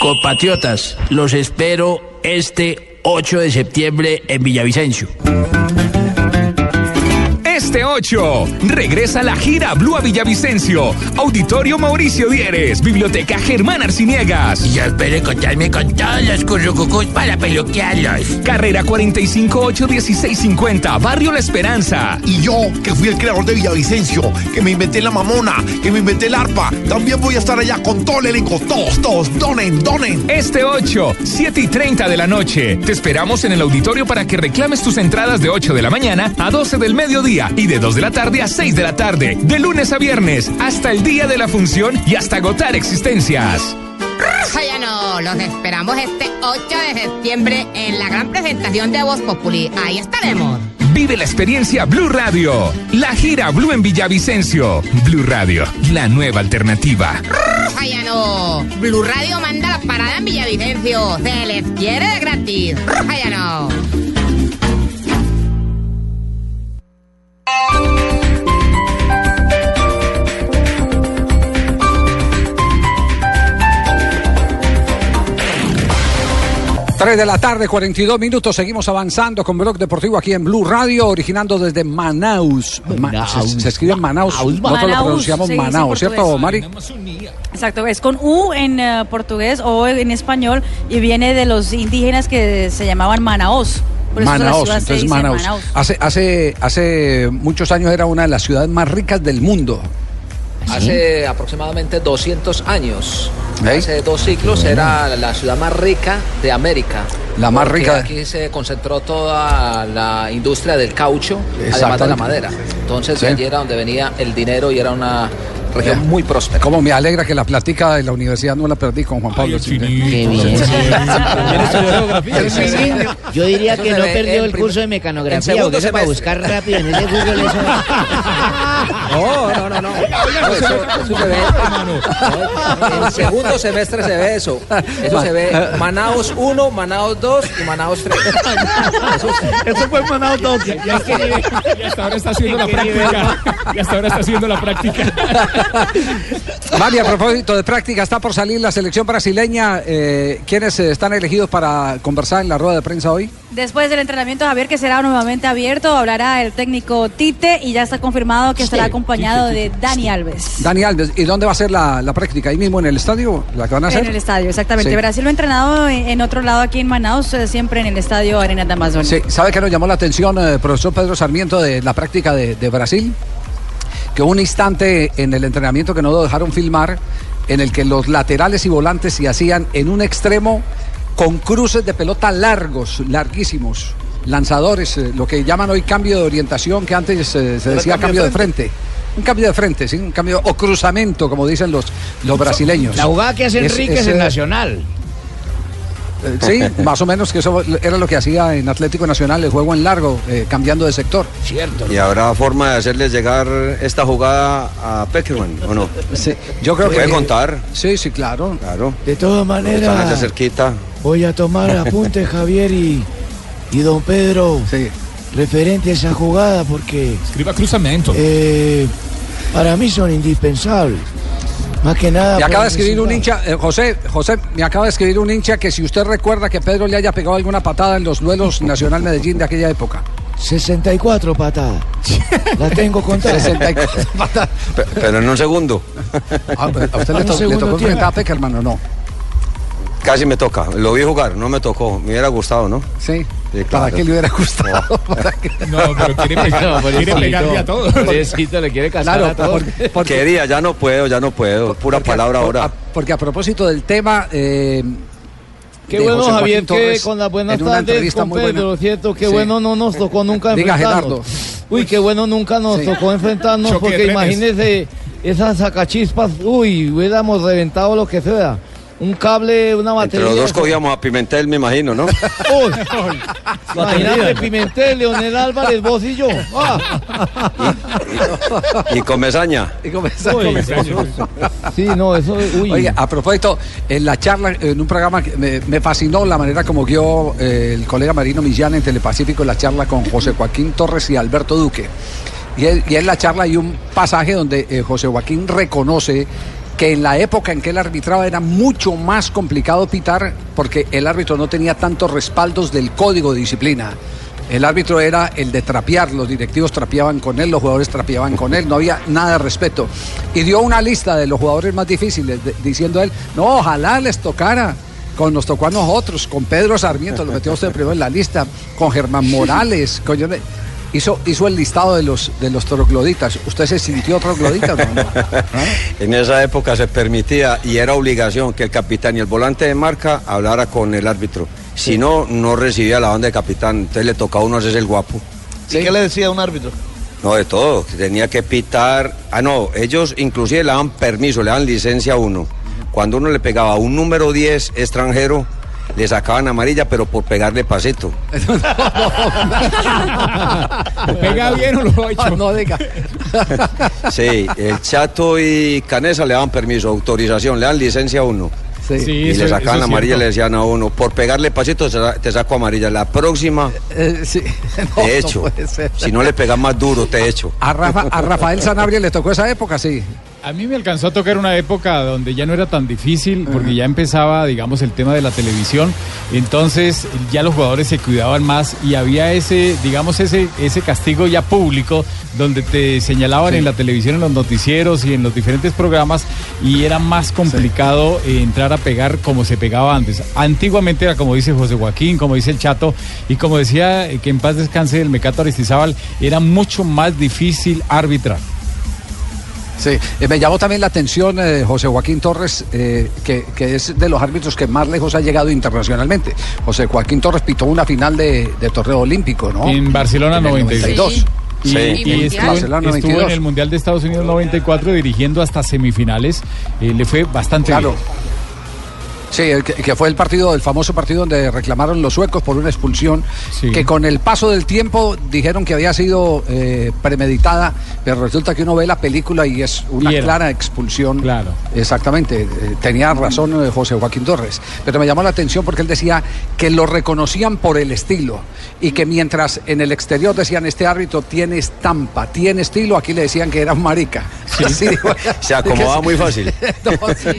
Compatriotas, los espero este 8 de septiembre en Villavicencio. Este 8, regresa la gira Blue a Villavicencio, Auditorio Mauricio Dieres, Biblioteca Germán Arciniegas. Y yo espero encontrarme con todos los currucucús para peluquearlos. Carrera 458-1650, Barrio La Esperanza. Y yo, que fui el creador de Villavicencio, que me inventé la mamona, que me inventé el arpa, también voy a estar allá con todo el elenco. Todos, todos, donen, donen. Este 8, 7 y 30 de la noche. Te esperamos en el auditorio para que reclames tus entradas de 8 de la mañana a 12 del mediodía y de 2 de la tarde a 6 de la tarde. De lunes a viernes, hasta el día de la función y hasta agotar existencias. Ya no, los esperamos este 8 de septiembre en la gran presentación de Voz Populi. Ahí estaremos. Vive la experiencia Blue Radio. La gira Blue en Villavicencio. Blue Radio, la nueva alternativa. Ya no, Blue Radio manda la parada en Villavicencio. Se les quiere de gratis. Ya no. Tres de la tarde, 42 minutos. Seguimos avanzando con Blog Deportivo aquí en Blue Radio, originando desde Manaus. Ma- se, se escribe Manaus. Nosotros lo Manaus, pronunciamos en Manaus, ¿cierto. Mari? Exacto, es con U en eh, portugués o en español y viene de los indígenas que se llamaban Manaos. Por eso la Manaus, entonces Manaus. Manaus. Hace, hace, hace muchos años era una de las ciudades más ricas del mundo. Hace aproximadamente 200 años, ¿Eh? hace dos ciclos, era la ciudad más rica de América. La más rica. Aquí se concentró toda la industria del caucho, además de la madera. Entonces, Sí. allí era donde venía el dinero y era una región muy próspera. Como me alegra que la plática de la universidad no la perdí con Juan Pablo. Yo diría Eso que se no perdió el curso de mecanografía, porque eso para semestre. buscar rápido en ese Google eso. No, no, no, no. Eso, eso se ve. En el segundo semestre se ve eso. Eso se ve Manaos 1, Manaos 2 y Manaos 3. Eso fue Manaus 2. Y hasta, y hasta ahora está haciendo la práctica. Y hasta ahora está haciendo la práctica. Mari, a propósito de práctica, está por salir la selección brasileña. Eh, ¿Quiénes eh, están elegidos para conversar en la rueda de prensa hoy? Después del entrenamiento, Javier, que será nuevamente abierto, hablará el técnico Tite y ya está confirmado que estará acompañado de Dani Alves. Dani Alves. ¿Y dónde va a ser la, la práctica? ¿Ahí mismo en el estadio? ¿La que van a hacer? En el estadio, exactamente. Sí. Brasil lo ha entrenado en, otro lado aquí en Manaus, eh, siempre en el estadio Arena de Amazonas. Sí, ¿sabe qué nos llamó la atención, eh, profesor Pedro Sarmiento, de la práctica de, de Brasil? Que hubo un instante en el entrenamiento que no lo dejaron filmar, en el que los laterales y volantes se hacían en un extremo con cruces de pelota largos, larguísimos, lanzadores, eh, lo que llaman hoy cambio de orientación, que antes eh, se ¿Era decía cambio cambio de de frente. Un cambio de frente, sí, un cambio o cruzamiento, como dicen los, los brasileños. La jugada que hace Es- Enrique es, es, en eh, Nacional. Sí, más o menos que eso era lo que hacía en Atlético Nacional, el juego en largo, eh, cambiando de sector. Cierto. ¿Y habrá forma de hacerles llegar esta jugada a Peckerman o no? Sí, yo creo ¿Puede que contar? Sí, sí, claro. Claro. De todas Están allá maneras, cerquita. voy a tomar apuntes, Javier y, y don Pedro, referente a esa jugada, porque Escriba cruzamiento. eh, para mí son indispensables. Más que nada. Me acaba de escribir un hincha, eh, José, José, me acaba de escribir un hincha que si usted recuerda que Pedro le haya pegado alguna patada en los duelos Nacional Medellín de aquella época. 64 patadas. La tengo contada. 64 patadas. Pe- Pero en un segundo. Ah, ¿A usted le, Un to- le segundo tocó tiempo. enfrentar a Peckerman o no? Casi me toca. Lo vi jugar, no me tocó. Me hubiera gustado, ¿no? Sí. Sí, ¿Para claro. qué le hubiera gustado? ¿Para qué? No, pero quiere, pegar, No, quiere pegarle a todos. Pobrecito, le quiere casar Claro, a todos. porque, porque- Quería, ya no puedo, ya no puedo. Pura porque- palabra por- ahora. a- porque a propósito del tema. eh, Qué bueno, José Javier, que Torres, con las buenas en una tardes entrevista con muy buena. Pedro, ¿cierto? Qué Sí. bueno no nos tocó nunca Diga, enfrentarnos. Uy, qué bueno nunca nos Sí. tocó enfrentarnos, Choque porque imagínese esas sacachispas, uy, hubiéramos reventado lo que sea. Un cable, una Entre batería. los dos cogíamos a Pimentel, me imagino, ¿no? Uy, imagínate Pimentel, Leonel Álvarez, vos y yo. Ah. Y Comesaña. y comenzar Uy, con- Sí, no, eso, uy. Oye, a propósito, en la charla, en un programa que me, me fascinó la manera como guió eh, el colega Marino Millán en Telepacífico la charla con José Joaquín Torres y Alberto Duque. Y, y en la charla hay un pasaje donde eh, José Joaquín reconoce que en la época en que él arbitraba era mucho más complicado pitar porque el árbitro no tenía tantos respaldos del código de disciplina. El árbitro era el de trapear, los directivos trapeaban con él, los jugadores trapeaban con él, no había nada de respeto. Y dio una lista de los jugadores más difíciles, diciendo él, no, ojalá les tocara. Con, nos tocó a nosotros, con Pedro Sarmiento, lo metió usted primero en la lista, con Germán Morales, con hizo, hizo el listado de los, de los trogloditas. ¿Usted se sintió troglodita? o no? En esa época se permitía y era obligación que el capitán y el volante de marca hablara con el árbitro. Si no, no recibía la banda de capitán. Entonces le tocaba a uno hacerse el guapo. ¿Y qué le decía a un árbitro? No, de todo. Tenía que pitar. Ah, no, ellos inclusive le daban permiso, le daban licencia a uno. Cuando uno le pegaba a un número 10 extranjero, le sacaban amarilla, pero por pegarle pasito. ¿Pega bien o lo ha hecho? No, diga. Sí, el Chato y Canesa le daban permiso, autorización, le dan licencia a uno. Sí. Sí, y eso- le sacaban amarilla y le decían a uno, por pegarle pasito te sa- te saco amarilla. La próxima Eh, sí. No, te no echo. puede ser. si no le pegas más duro, te echo. A, Rafa- a Rafael Sanabria le tocó esa época, sí. A mí me alcanzó a tocar una época donde ya no era tan difícil porque ya empezaba, digamos, el tema de la televisión. Entonces ya los jugadores se cuidaban más y había ese, digamos, ese, ese castigo ya público donde te señalaban en la televisión, en los noticieros y en los diferentes programas y era más complicado eh, entrar a pegar como se pegaba antes. Antiguamente era como dice José Joaquín, como dice el Chato y como decía eh, que en paz descanse el Mecato Aristizábal, era mucho más difícil arbitrar. Sí, eh, me llamó también la atención eh, José Joaquín Torres, eh, que, que es de los árbitros que más lejos ha llegado internacionalmente. José Joaquín Torres pitó una final de, de torneo olímpico, ¿no? En Barcelona En el 92. Y, Sí. y Y estuvo, en- Barcelona estuvo en 92. el Mundial de Estados Unidos 94 dirigiendo hasta semifinales. Eh, le fue bastante Claro. bien. Sí, el que, que fue el partido, el famoso partido donde reclamaron los suecos por una expulsión que con el paso del tiempo dijeron que había sido eh, premeditada, pero resulta que uno ve la película y es una Y clara expulsión. Claro. Exactamente, eh, tenía razón eh, José Joaquín Torres, pero me llamó la atención porque él decía que lo reconocían por el estilo y que mientras en el exterior decían este árbitro tiene estampa, tiene estilo, aquí le decían que era un marica. Sí, Se acomodaba muy fácil.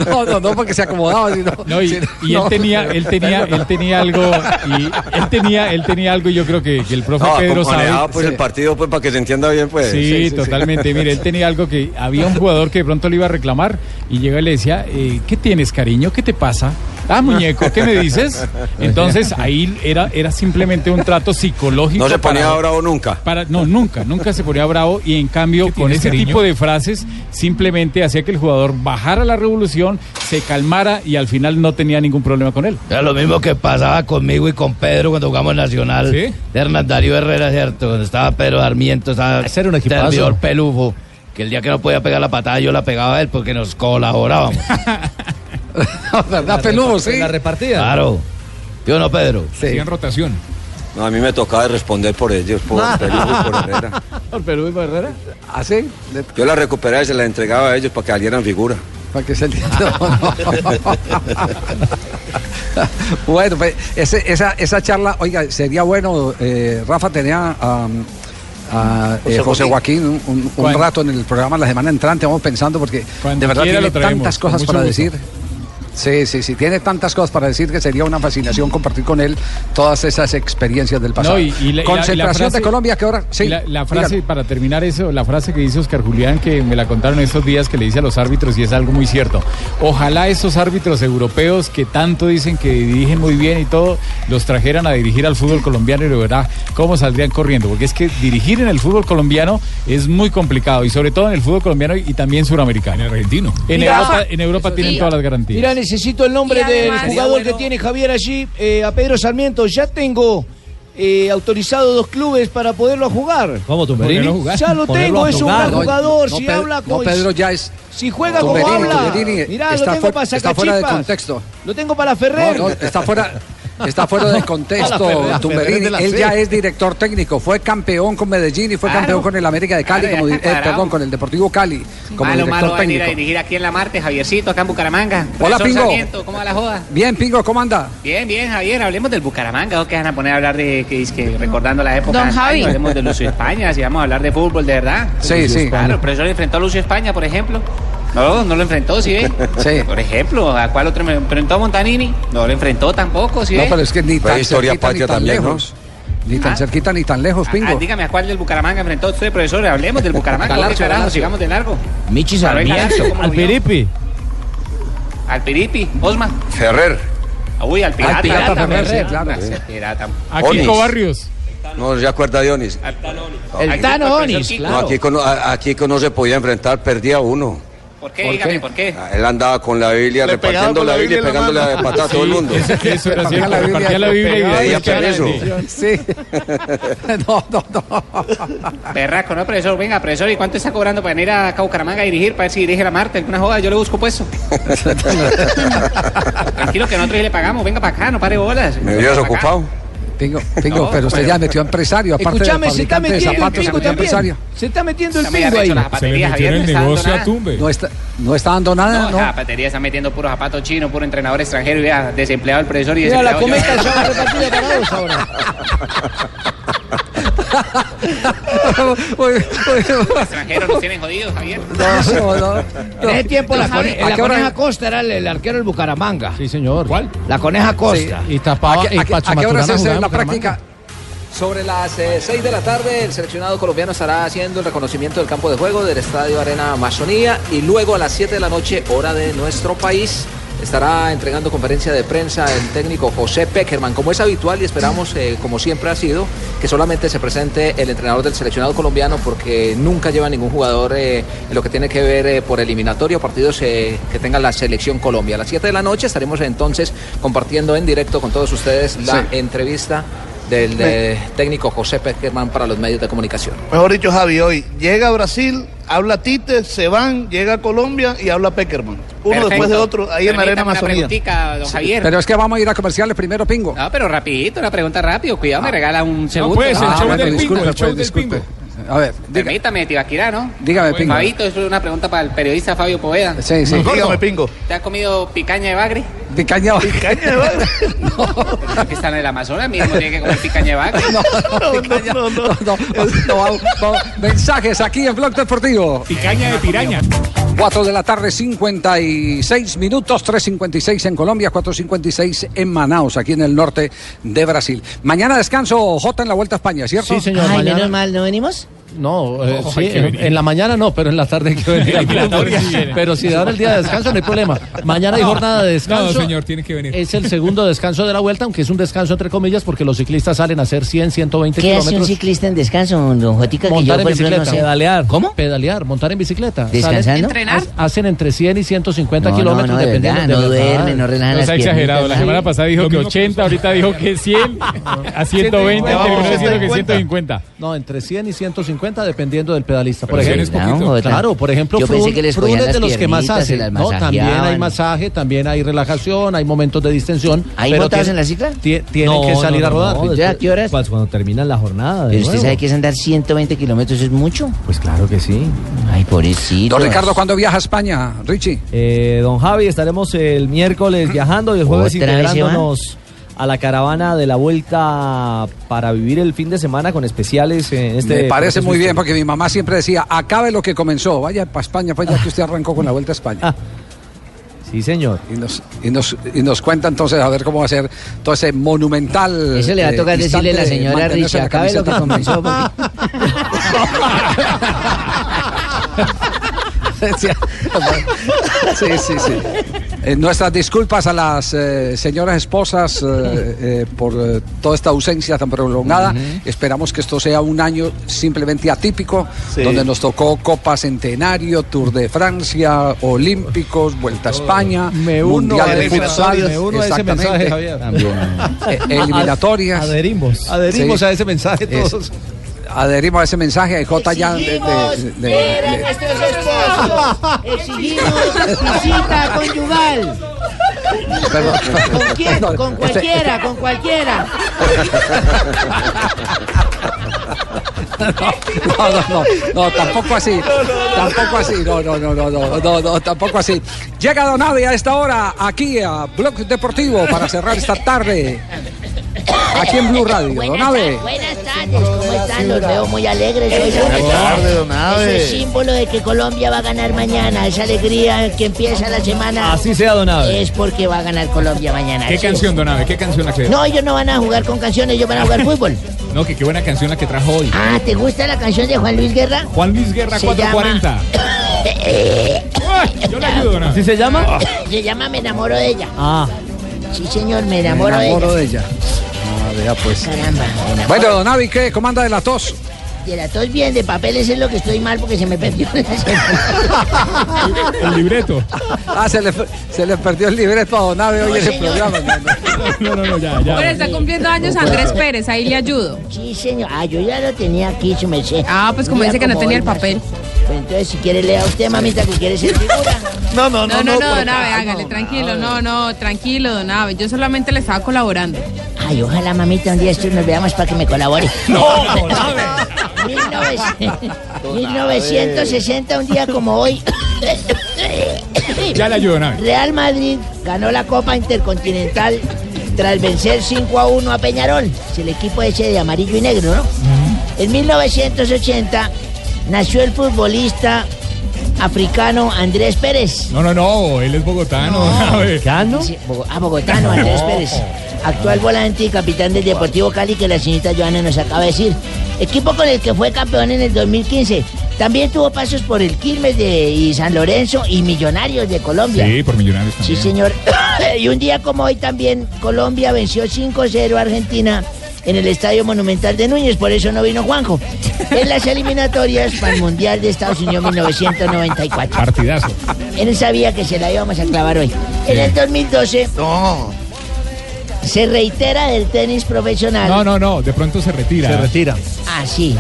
No, no, no, porque se acomodaba, sino. No, y, él no. tenía, él tenía, él tenía algo, y él tenía, él tenía algo, y yo creo que, que el profe No, Pedro sabe. pues el partido pues para que se entienda bien pues. Sí, totalmente. Mire, él tenía algo que había un jugador que de pronto le iba a reclamar y llega y le decía, eh, ¿qué tienes, cariño? ¿Qué te pasa? Ah, muñeco, ¿qué me dices? Entonces ahí era, era simplemente un trato psicológico. No se ponía para- bravo nunca. para, no, nunca, nunca se ponía bravo y en cambio con ese cariño? tipo de frases simplemente hacía que el jugador bajara la revolución, se calmara y al final no tenía ningún problema con él. Era lo mismo que pasaba conmigo y con Pedro cuando jugamos Nacional. ¿Sí? De Hernán Darío Herrera, ¿cierto? Cuando estaba Pedro Armiento, estaba Ese era un equipazo. pelufo. Que el día que no podía pegar la patada, yo la pegaba a él porque nos colaborábamos. ¿Verdad, peludo? Sí. La repartida. claro. ¿Yo no, Pedro? Hacían rotación. No, a mí me tocaba responder por ellos, por Perú y por Herrera. ¿Por Perú y por Herrera? ¿Ah, sí? Yo la recuperaba y se la entregaba a ellos para que salieran figura. Para que se bueno, pues ese- esa, esa charla, oiga, sería bueno, eh, Rafa tenía um, a eh, José Joaquín. Un, un- un ¿Cuándo? rato en el programa la semana entrante, vamos pensando, porque Cuando de verdad tiene tantas cosas para gusto. decir. Sí, sí, sí, tiene tantas cosas para decir que sería una fascinación compartir con él todas esas experiencias del pasado. No, y, y la- y la- y la Concentración frase- de Colombia, que ahora sí. y la, la frase, para terminar eso, la frase que dice Oscar Julián, que me la contaron estos días, que le dice a los árbitros, y es algo muy cierto. Ojalá esos árbitros europeos que tanto dicen que dirigen muy bien y todo, los trajeran a dirigir al fútbol colombiano y lo verá cómo saldrían corriendo. Porque es que dirigir en el fútbol colombiano es muy complicado, y sobre todo en el fútbol colombiano y también suramericano. En argentino. En Mira, Europa, en Europa tienen todas las garantías. Necesito el nombre del jugador que tiene Javier allí, eh, a Pedro Sarmiento. Ya tengo eh, autorizado dos clubes para poderlo jugar. ¿Cómo, Tumberini? ¿Por qué no jugar? Ya lo tengo, es un gran No, jugador. no, si Pedro- habla no, con. Pedro ya es. Si juega como Tumberini, habla. Tumberini, Mirá, está lo tengo fuera- para está fuera de contexto. Lo tengo para No, Ferrer. no, está fuera. Está fuera de contexto, Tumberini. Él ya es director técnico. Fue campeón con Medellín y fue Claro. campeón con el América de Cali, Claro, como eh, perdón, con el Deportivo Cali, como malo, director malo va a venir a técnico. dirigir aquí en la Marte, Javiercito, acá en Bucaramanga. Hola, Pingo. Sarmiento, ¿Cómo va la joda? Bien, Pingo, ¿cómo anda? Bien, bien, Javier, hablemos del Bucaramanga, ¿o qué van a poner a hablar de, que, es que recordando la época Don? Javi. Hablemos de Lucio España, si vamos a hablar de fútbol, de verdad. Sí, sí. Claro, el profesor enfrentó a Lucio España, por ejemplo. No, no lo enfrentó, ¿sí ve? Sí. Por ejemplo, ¿a cuál otro me enfrentó a Montanini? No lo enfrentó tampoco, ¿sí No, ve? pero es que ni tan historia cerquita ni patria tan también, ¿no? lejos. Ni tan Ah. cerquita ni tan lejos, Ah, Pingo. dígame, ¿a cuál del Bucaramanga enfrentó usted, profesor? Hablemos del Bucaramanga, ¿qué Galarzo, carajo? Galarzo. Sigamos de largo. Michi Sarmiento. Galarzo, ¿cómo lo Al vio? Peripi. Al Piripi, Osma. Ferrer. Uy, al pirata. Al pirata Ferrer, sí, Ferrer, claro. Pirata. A Onis. Kiko Barrios. No se acuerda Dionis. Aquí Tano está el Onis, profesor Kiko. No, claro. aquí, con- a- aquí con no se podía enfrentar, perdía uno. ¿Por qué? ¿Por Dígame, qué? ¿por qué? Ah, Él andaba con la Biblia, Le repartiendo la la Biblia y la pegándole de patada a todo el mundo. Eso, eso era cierto. la Biblia la y. Sí. no, no, no. Berraco, ¿no, profesor? Venga, profesor, ¿y cuánto está cobrando para venir a Bucaramanga a dirigir? Para ver si dirige la Marte, alguna joda, yo le busco puesto. Tranquilo que nosotros le pagamos, venga para acá, no pare bolas. Me hubieras ocupado. Pingo, Pingo, No, pero usted pero- ya metió empresario, aparte Escúchame, de se está de metiendo el zapatos, se pingo empresario. Se está metiendo el pingo ahí. Se le metió en el no está dando negocio a nada. Tumbe. No está, no está dando nada, No, ¿no? la zapatería está metiendo puro zapato chino, puro entrenador extranjero y vea, desempleado el profesor y Mira, la cometa ya va repartida para dos ahora. Los extranjeros nos tienen jodidos, Javier. No, no, no. En ese tiempo la, Javi, cone- ¿a la coneja? Costa era el, el arquero del Bucaramanga. Sí, señor. ¿Cuál? La coneja Costa. Y tapaba. ¿A a qué- Pacho a qué hora se hace la práctica? Sobre las 6 de la tarde, el seleccionado colombiano estará haciendo el reconocimiento del campo de juego del Estadio Arena Amazonía y luego a las 7 de la noche, hora de nuestro país, estará entregando conferencia de prensa el técnico José Peckerman, como es habitual y esperamos, eh, como siempre ha sido, que solamente se presente el entrenador del seleccionado colombiano porque nunca lleva ningún jugador eh, en lo que tiene que ver eh, por eliminatorio, partidos que tenga la selección Colombia. A las 7 de la noche estaremos entonces compartiendo en directo con todos ustedes la Sí. entrevista del eh, técnico José Peckerman para los medios de comunicación. Mejor dicho, Javi, hoy llega a Brasil, habla Tite, se van, llega a Colombia y habla Peckerman. Uno Perfecto. después de otro, ahí en la arena Permítame una Amazonía. preguntita, don Javier. Pero es que vamos a ir a comerciales primero, Pingo. No, pero rapidito, una pregunta rápido. Cuidado, me regala un segundo. pues, el Ah, show bueno, del disculpe, Pingo, el show pues, del disculpe. A ver, Permítame, Tibaquirá, ¿no? Dígame, Pingo. Fabito, es una pregunta para el periodista Fabio Poveda. Sí, sí. Dígame, Pingo. ¿Te has comido picaña de bagre? Picaña de Picaña de bagre. no. que está en el Amazonas mismo, tiene que comer picaña de bagre. No, no, no, no, no, vamos, vamos. Mensajes aquí en Blog Deportivo. Picaña de piraña. 4 de la tarde, 56 minutos, 3.56 en Colombia, 4.56 en Manaus, aquí en el norte de Brasil. Mañana descanso, J en la Vuelta a España, ¿cierto? Sí, señor. Ay, mañana- menos mal, ¿no venimos? No, eh, Ojo, sí, en, en la mañana no, pero en la tarde hay que venir. Sí viene. pero si dan el día de descanso no hay problema. Mañana hay No, jornada de descanso. No, señor, tiene que venir. Es el segundo descanso de la vuelta, aunque es un descanso entre comillas porque los ciclistas salen a hacer 100, 120 ¿Qué hace un kilómetros. ciclista en descanso, don Jotica? Que yo, Montar en bicicleta. no sé. Pedalear. ¿Cómo? Pedalear, montar en bicicleta. ¿Descansando? Salen- ¿Entrenar? ha- Hacen entre 100 y 150 No, no, kilómetros no, de dependiendo verdad, no verdad. duermen, no relajan No las se ha exagerado. La semana ¿no? pasada dijo que mismo 80, ahorita dijo que 100, a 120, No, terminó diciendo que 150. 150. No, entre 100 y 150 dependiendo del pedalista. Por Pero ejemplo. No, claro, por ejemplo, Yo pensé Froome- que les Froome cogían es de los que más hace. No, también hay masaje, también hay relajación, hay momentos de distensión. ¿Ahí pero en la cicla? tie- Tienen que salir a rodar. ¿Entonces a qué horas? Pues cuando terminan la jornada. Pero usted sabe que es andar 120 kilómetros, ¿es mucho? Pues claro que sí. Ay, pobrecito. Don Ricardo, ¿cuándo viaja a España, Richie? Eh, don Javi, estaremos el miércoles viajando y el jueves integrándonos a la caravana de la vuelta para vivir el fin de semana con especiales en este. Me parece muy bien, porque mi mamá siempre decía, acabe lo que comenzó, vaya para España, pues ya que usted arrancó con la Vuelta a España. Sí, señor. Y nos, y, nos, y nos cuenta entonces a ver cómo va a ser todo ese monumental. Eso le va a eh, tocar decirle a la señora la acabe lo que comenzó. sí, sí, sí. Eh, nuestras disculpas a las eh, señoras esposas eh, eh, por eh, toda esta ausencia tan prolongada. Esperamos que esto sea un año simplemente atípico, Sí. donde nos tocó Copa Centenario, Tour de Francia, Olímpicos, Vuelta a España, Me uno Mundial a de Futsal. me uno a ese mensaje, Javier. Eliminatorias. Adherimos. Adherimos Sí. a ese mensaje Es- todos. Adherimos a ese mensaje. J ya. de- de- de- de- esposos. Exigimos visita conyugal. Perdón. ¿Con quién? Con este- cualquiera, con cualquiera. No, no, no, no, tampoco así. Tampoco así. No, no, no, no, no, no, no, tampoco así. Llega Donave a esta hora aquí a Blog Deportivo para cerrar esta tarde. Aquí en Blue Radio. Donave. Buenas tardes, ¿cómo están? Los veo muy alegres hoy. Buenas tardes, don Abe. Eso es símbolo de que Colombia va a ganar mañana. Esa alegría que empieza la semana. Así sea, don Abe. Es porque va a ganar Colombia mañana. ¿Qué canción, es. Don Abe? ¿Qué canción la que No, ellos no van a jugar con canciones, ellos van a jugar fútbol. No, que qué buena canción la que trajo hoy. Ah, ¿te gusta la canción de Juan Luis Guerra? Juan Luis Guerra Se 440. Ay, yo le ayudo, Don. ¿Así se llama? Se llama Me enamoro de ella. Ah. Sí, señor, me Me enamoro, enamoro de de ella. ella. Ah, vea pues. Caramba. Bueno, Donavi, ¿qué? ¿Cómo anda de la tos? De la tos bien, de papeles es lo que estoy mal porque se me perdió El libreto. Ah, se le, se le perdió el libreto a Donavi hoy No, en el programa. No, no, no, ya, Bueno, está cumpliendo años Andrés Pérez, ahí le ayudo. Sí, señor. Ah, yo ya lo tenía aquí, su merced. Ah, pues como Mira dice que no tenía el papel. Pues entonces, si quiere, lea usted, mamita, que quiere ser figura. No, no, No, no, no, por don acá, hágale, no, tranquilo, no, no, tranquilo, don Abe. Yo solamente le estaba colaborando. Ay, ojalá, mamita, un día estos nos veamos para que me colabore. No, Don. 1900 1960, un día como hoy. Ya le ayudo, Abe. Real Madrid ganó la Copa Intercontinental tras vencer 5 a 1 a Peñarol. Es el equipo ese de amarillo y negro, ¿no? En 1980 nació el futbolista africano Andrés Pérez. No, no, no, él es bogotano, Don Abe. Sí, Bogo- ah, bogotano, Andrés Pérez. Actual volante y capitán del Deportivo Cali que la señorita Joana nos acaba de decir. Equipo con el que fue campeón en el 2015. También tuvo pasos por el Quilmes de y San Lorenzo y Millonarios de Colombia. Sí, por millonarios Sí, también. señor. y un día como hoy también Colombia venció 5-0 a Argentina en el Estadio Monumental de Núñez, por eso no vino Juanjo. En las eliminatorias para el Mundial de Estados Unidos 1994. Partidazo. Él sabía que se la íbamos a clavar hoy. En el 2012 se reitera del tenis profesional. No, no, no, de pronto se retira. Se retira. Ah, sí.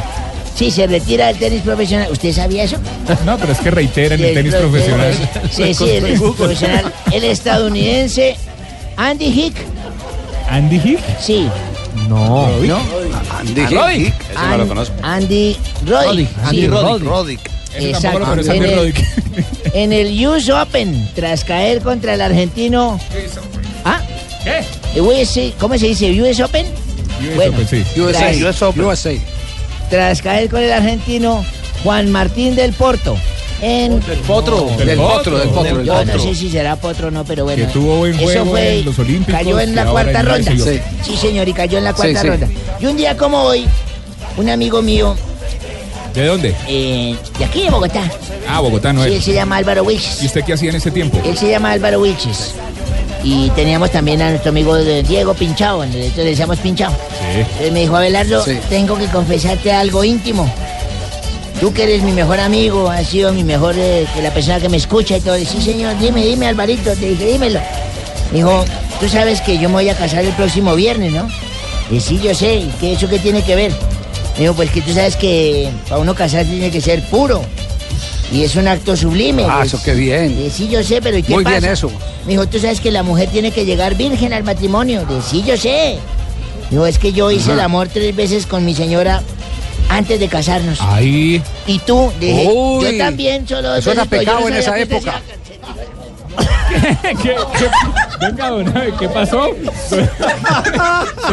Sí, se retira del tenis profesional. ¿Usted sabía eso? No, pero es que reitera en Sí, el tenis pro- profesional. Sí, sí, el profesional. El estadounidense Andy Hick. ¿Andy Hick? Sí. No. ¿No? Andy Hick. Ese no lo conozco. Andy Roddick. Andy. Roddick. Roddick. Lo Exacto. En el, Roddick. en el US Open, tras caer contra el argentino. ¿Ah? ¿Qué? US, ¿Cómo se dice? ¿US Open? Bueno, Open, sí. USA, Tras- US Open. USA. Tras caer con el argentino Juan Martín del Porto. En Del potro. Del Del potro, del potro. del Yo no sé si será potro o no, pero bueno. Que tuvo buen Eso juego fue, en los Olímpicos Cayó en la cuarta ronda. US. Sí. Sí. señor, y cayó en la cuarta sí. ronda. Y un día como hoy, un amigo mío ¿De dónde? eh, de aquí de Bogotá, Ah, Bogotá no sí, él es. se llama Álvaro Wilches. ¿Y usted qué hacía en ese tiempo? Él se llama Álvaro Wilches. Y teníamos también a nuestro amigo de Diego Pinchao, entonces le decíamos Pinchao. Sí. Me dijo, Abelardo, Sí. tengo que confesarte algo íntimo. Tú que eres mi mejor amigo, has sido mi mejor, eh, que la persona que me escucha y todo. Sí, señor, dime, dime, Alvarito, te dije, dímelo. Me dijo, tú sabes que yo me voy a casar el próximo viernes, ¿no? Y sí, yo sé, ¿y qué eso qué tiene que ver? Me dijo, pues que tú sabes que para uno casarse tiene que ser puro. Y es un acto sublime. Ah, pues. eso qué bien. Eh, sí, yo sé, pero ¿y qué Muy pasa? bien eso. Me dijo, tú sabes que la mujer tiene que llegar virgen al matrimonio. De sí, yo sé. Dijo, es que yo hice el amor tres veces con mi señora antes de casarnos. Ahí. Y tú, dije, Uy, yo también solo dos eso veces, pecado no en esa época. ¿Qué, qué- Venga, don Abe, ¿qué pasó? Se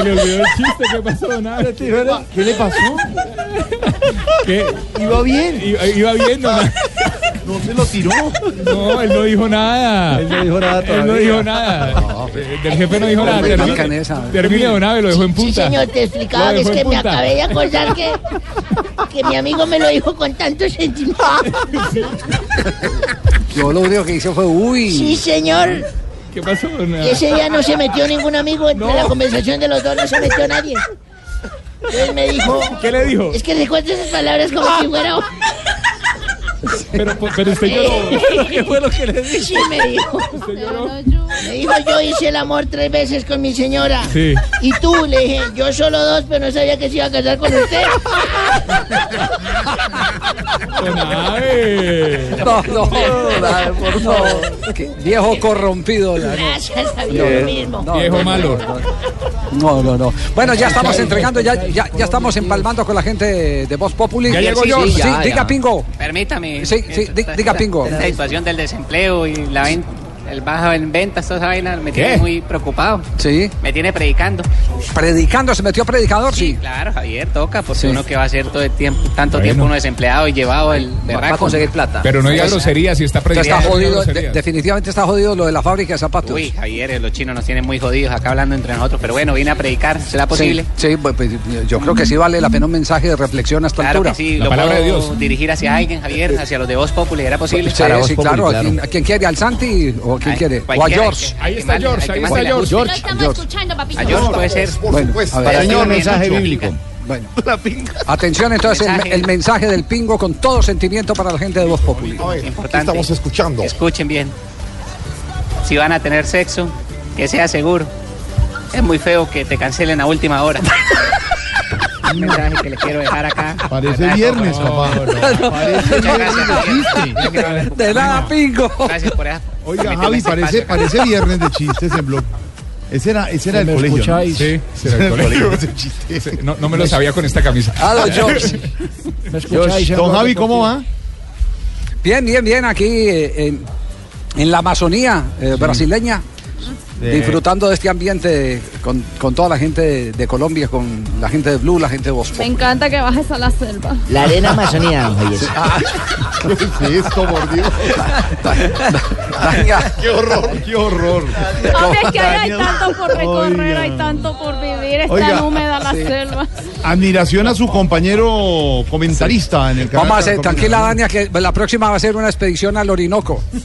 le olvidó el chiste, ¿qué pasó, don Abe? ¿Qué le pasó? ¿Qué? Iba bien. Iba, iba bien. No se lo tiró. No, él no dijo nada. Él no dijo nada Él no todavía. dijo nada. Eh, Del jefe no dijo nada. Termine don Abe, lo dejó en Sí, punta. señor, te explicaba que es que en me acabé de acordar que, que mi amigo me lo dijo con tanto sentimiento. Yo lo único que hice fue, uy. Sí, señor. ¿Qué pasó, ese día no se metió ningún amigo entre la conversación de los dos, no se metió nadie. Entonces me dijo, ¿Qué le dijo? es que recuerdo esas palabras como si fuera... Pero, pero usted lloró. ¿Qué fue lo que le dije? Sí, me dijo. Me dijo, yo hice el amor tres veces con mi señora. Sí. Y tú, le dije, yo solo dos, pero no sabía que se iba a casar con usted. No, no, no, por favor. Qué Viejo corrompido. ya, no. Gracias a Dios No, mismo. no, Viejo no, malo. No, no, no. Bueno, ya estamos entregando, ya, ya, ya estamos empalmando con la gente de Voz Populi. Ya llegó sí, sí, Ya, diga ya. Pingo. Permítame. Sí, sí, di- diga, Pingo. Esta situación del desempleo y la ven- el bajo en ventas, toda esa vaina me ¿Qué? tiene muy preocupado. Sí. Me tiene predicando. Predicando, se metió predicador, sí. Claro, Javier, toca, porque Sí. uno que va a hacer todo el tiempo, tanto Bueno. tiempo uno desempleado y llevado el berraco. Pero no diga groserías si está Está predicando. jodido, de- definitivamente está jodido lo de la fábrica de zapatos. Uy, Javier, los chinos nos tienen muy jodidos acá hablando entre nosotros, pero bueno, vine a predicar, ¿será posible? Sí, sí, pues, pues, yo creo que sí vale la pena un mensaje de reflexión a esta Claro altura. que sí, lo puedo dirigir hacia alguien, Javier, hacia los de Voz Populi, ¿era posible? Sí, sí, claro. ¿A quién, a quién quiere? ¿Al Santi o quién Ay, quiere? O a George. Ahí está George, ahí está George. Lo estamos escuchando, papito. A George puede ser. Bueno, a ver. Para Señor, mensaje bíblico. Bueno. Atención entonces, el, Mensaje. el mensaje del pingo con todo sentimiento para la gente de Voz Populi. Importante. estamos escuchando? Escuchen bien. Si van a tener sexo, que sea seguro. Es muy feo que te cancelen a última hora. Un mensaje que les quiero dejar acá. Parece viernes, papá. Parece viernes de Javier. chiste. De nada, pingo. Gracias por eso. Oiga, Javi, parece, parece viernes de chistes en blog. Ese era, ese era el ¿Me colegio. ¿no? escucháis? Sí, ese era el colegio. ese chiste. No, no me lo sabía con esta camisa. Ah, don George. George, Don Javi, ¿cómo va? Bien, bien, bien, aquí eh, en, en la Amazonía eh, brasileña. Disfrutando de este ambiente con, con toda la gente de, de Colombia, con la gente de Blue, la gente de Voz Me encanta que bajes a la selva. La arena amazonía, Javier. ¿Qué es esto, por Dios? qué horror, qué horror. Hombre, es que ahí hay tanto por recorrer, hay tanto por vivir, es Oiga, tan húmeda la sí. selva. Admiración a su compañero comentarista en el canal. Vamos a hacer, tranquila. Dania, que la próxima va a ser una expedición al Orinoco.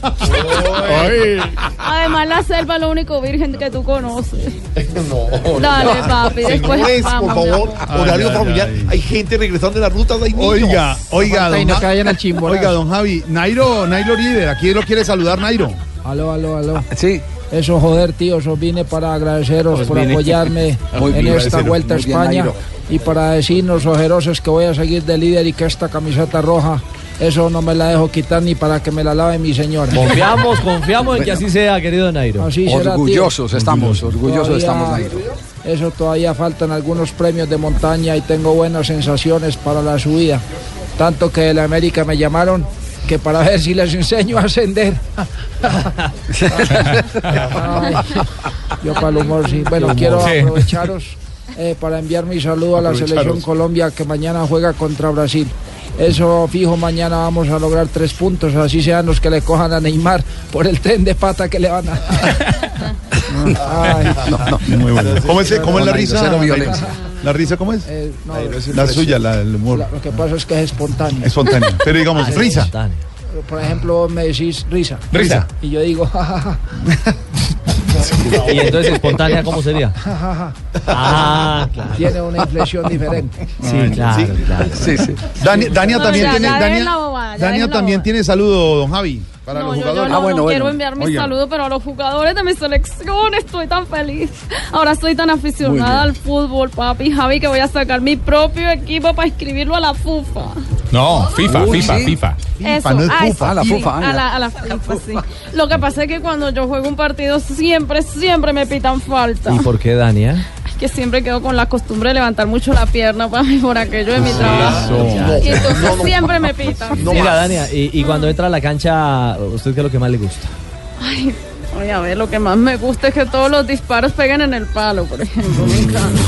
Además, la selva es lo único virgen que tú conoces. Dale, papi, después Señores, por vamos. favor, horario Ay, familiar. ay. Hay gente regresando de las rutas, hay niños. Oiga, oiga, don, no Ja- caigan al chimborazo. oiga, don Javi, Nairo, Nairo líder, aquí lo quiere saludar Nairo. Aló, aló, aló. Sí. Eso, joder, tío, eso vine para agradeceros Pues por vine. apoyarme Muy en bien, esta vuelta a bien, España Nairo. y para decirnos, ojerosos, que voy a seguir de líder y que esta camiseta roja, eso no me la dejo quitar ni para que me la lave mi señora. Confiamos, confiamos en que así sea, querido Nairo. Así será. Orgullosos estamos, orgullosos Todavía- estamos, Nairo. Eso todavía faltan algunos premios de montaña y tengo buenas sensaciones para la subida. Tanto que de la América me llamaron que para ver si les enseño a ascender. Ay, yo para el humor sí. Bueno, quiero aprovecharos eh, para enviar mi saludo a la selección Colombia que mañana juega contra Brasil. Eso fijo, mañana vamos a lograr tres puntos, así sean los que le cojan a Neymar por el tren de pata que le van a... Ay. Muy bueno. ¿Cómo es, cómo es la risa? cero Nairo? violencia. ¿La risa cómo es? Eh, no, La suya, la del humor. La- lo que pasa es que es espontáneo. Espontáneo. Pero digamos, Ah, risa. Por ejemplo, me decís risa. Risa. Y yo digo, jajaja. Y entonces espontánea, ¿cómo sería? Ah, claro. Tiene una inflexión diferente. Sí, claro, claro. Sí, sí. Dani- Dania No, también ya, tiene. ya Dania, bobada, también tiene saludo, don Javi, para No, los yo, yo jugadores. no, Ah, no quiero enviar mi Oiga. saludo, pero a los jugadores de mi selección estoy tan feliz. Ahora estoy tan aficionada al fútbol, papi. Javi, que voy a sacar mi propio equipo para inscribirlo a la FUFA. No, FIFA, Uy, FIFA, sí. FIFA. Eso, no es ah, FUFA. sí, Ah, la FUFA, a la, a la FIFA, sí. Lo que pasa es que cuando yo juego un partido siempre, siempre me pitan falta. ¿Y por qué, Dania? Que siempre quedo con la costumbre de levantar mucho la pierna para mí por aquello de mi trabajo. Y entonces siempre me pitan. Mira, Dania, y, y cuando entra a la cancha, ¿usted qué es lo que más le gusta? Ay, oye, a ver, lo que más me gusta es que todos los disparos peguen en el palo, por ejemplo. Me encanta.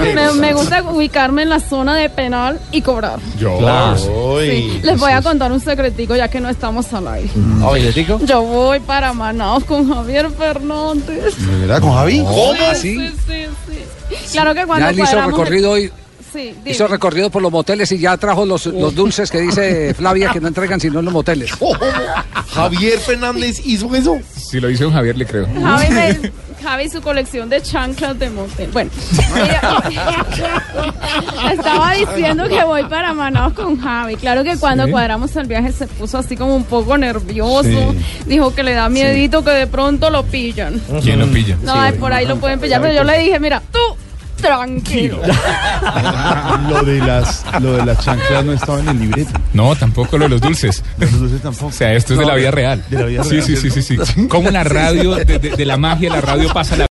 Me, me gusta ubicarme en la zona de penal y cobrar. Yo. Sí, Les voy a contar un secretico ya que no estamos al aire. Oye, Tico. Yo voy para Manaus con Javier Fernández. ¿De verdad, con Javi? ¿Cómo? Sí, sí, sí. Claro que cuando Ya él hizo recorrido hoy. Sí. Hizo recorrido por los moteles y ya trajo los, los dulces que dice Flavia que no entregan sino en los moteles. Javier Fernández hizo eso. Si lo hizo Javier, le creo. Javi, me- Javi, su colección de chanclas de motel. Bueno, estaba diciendo que voy para Manaus con Javi. Claro que cuando Sí. cuadramos el viaje se puso así como un poco nervioso. Sí. Dijo que le da miedito que de pronto lo pillan. ¿Quién lo pilla? No, ay, por ahí lo pueden pillar, pero yo le dije, mira, tú tranquilo. Lo de las, lo de las chanclas no estaba en el libreto. No, tampoco lo de los dulces. Los dulces tampoco. O sea, esto es de No, la vida real. de la vida sí, real, sí, sí, sí, ¿cierto? sí. Como la radio, de, de- de la magia, la radio pasa la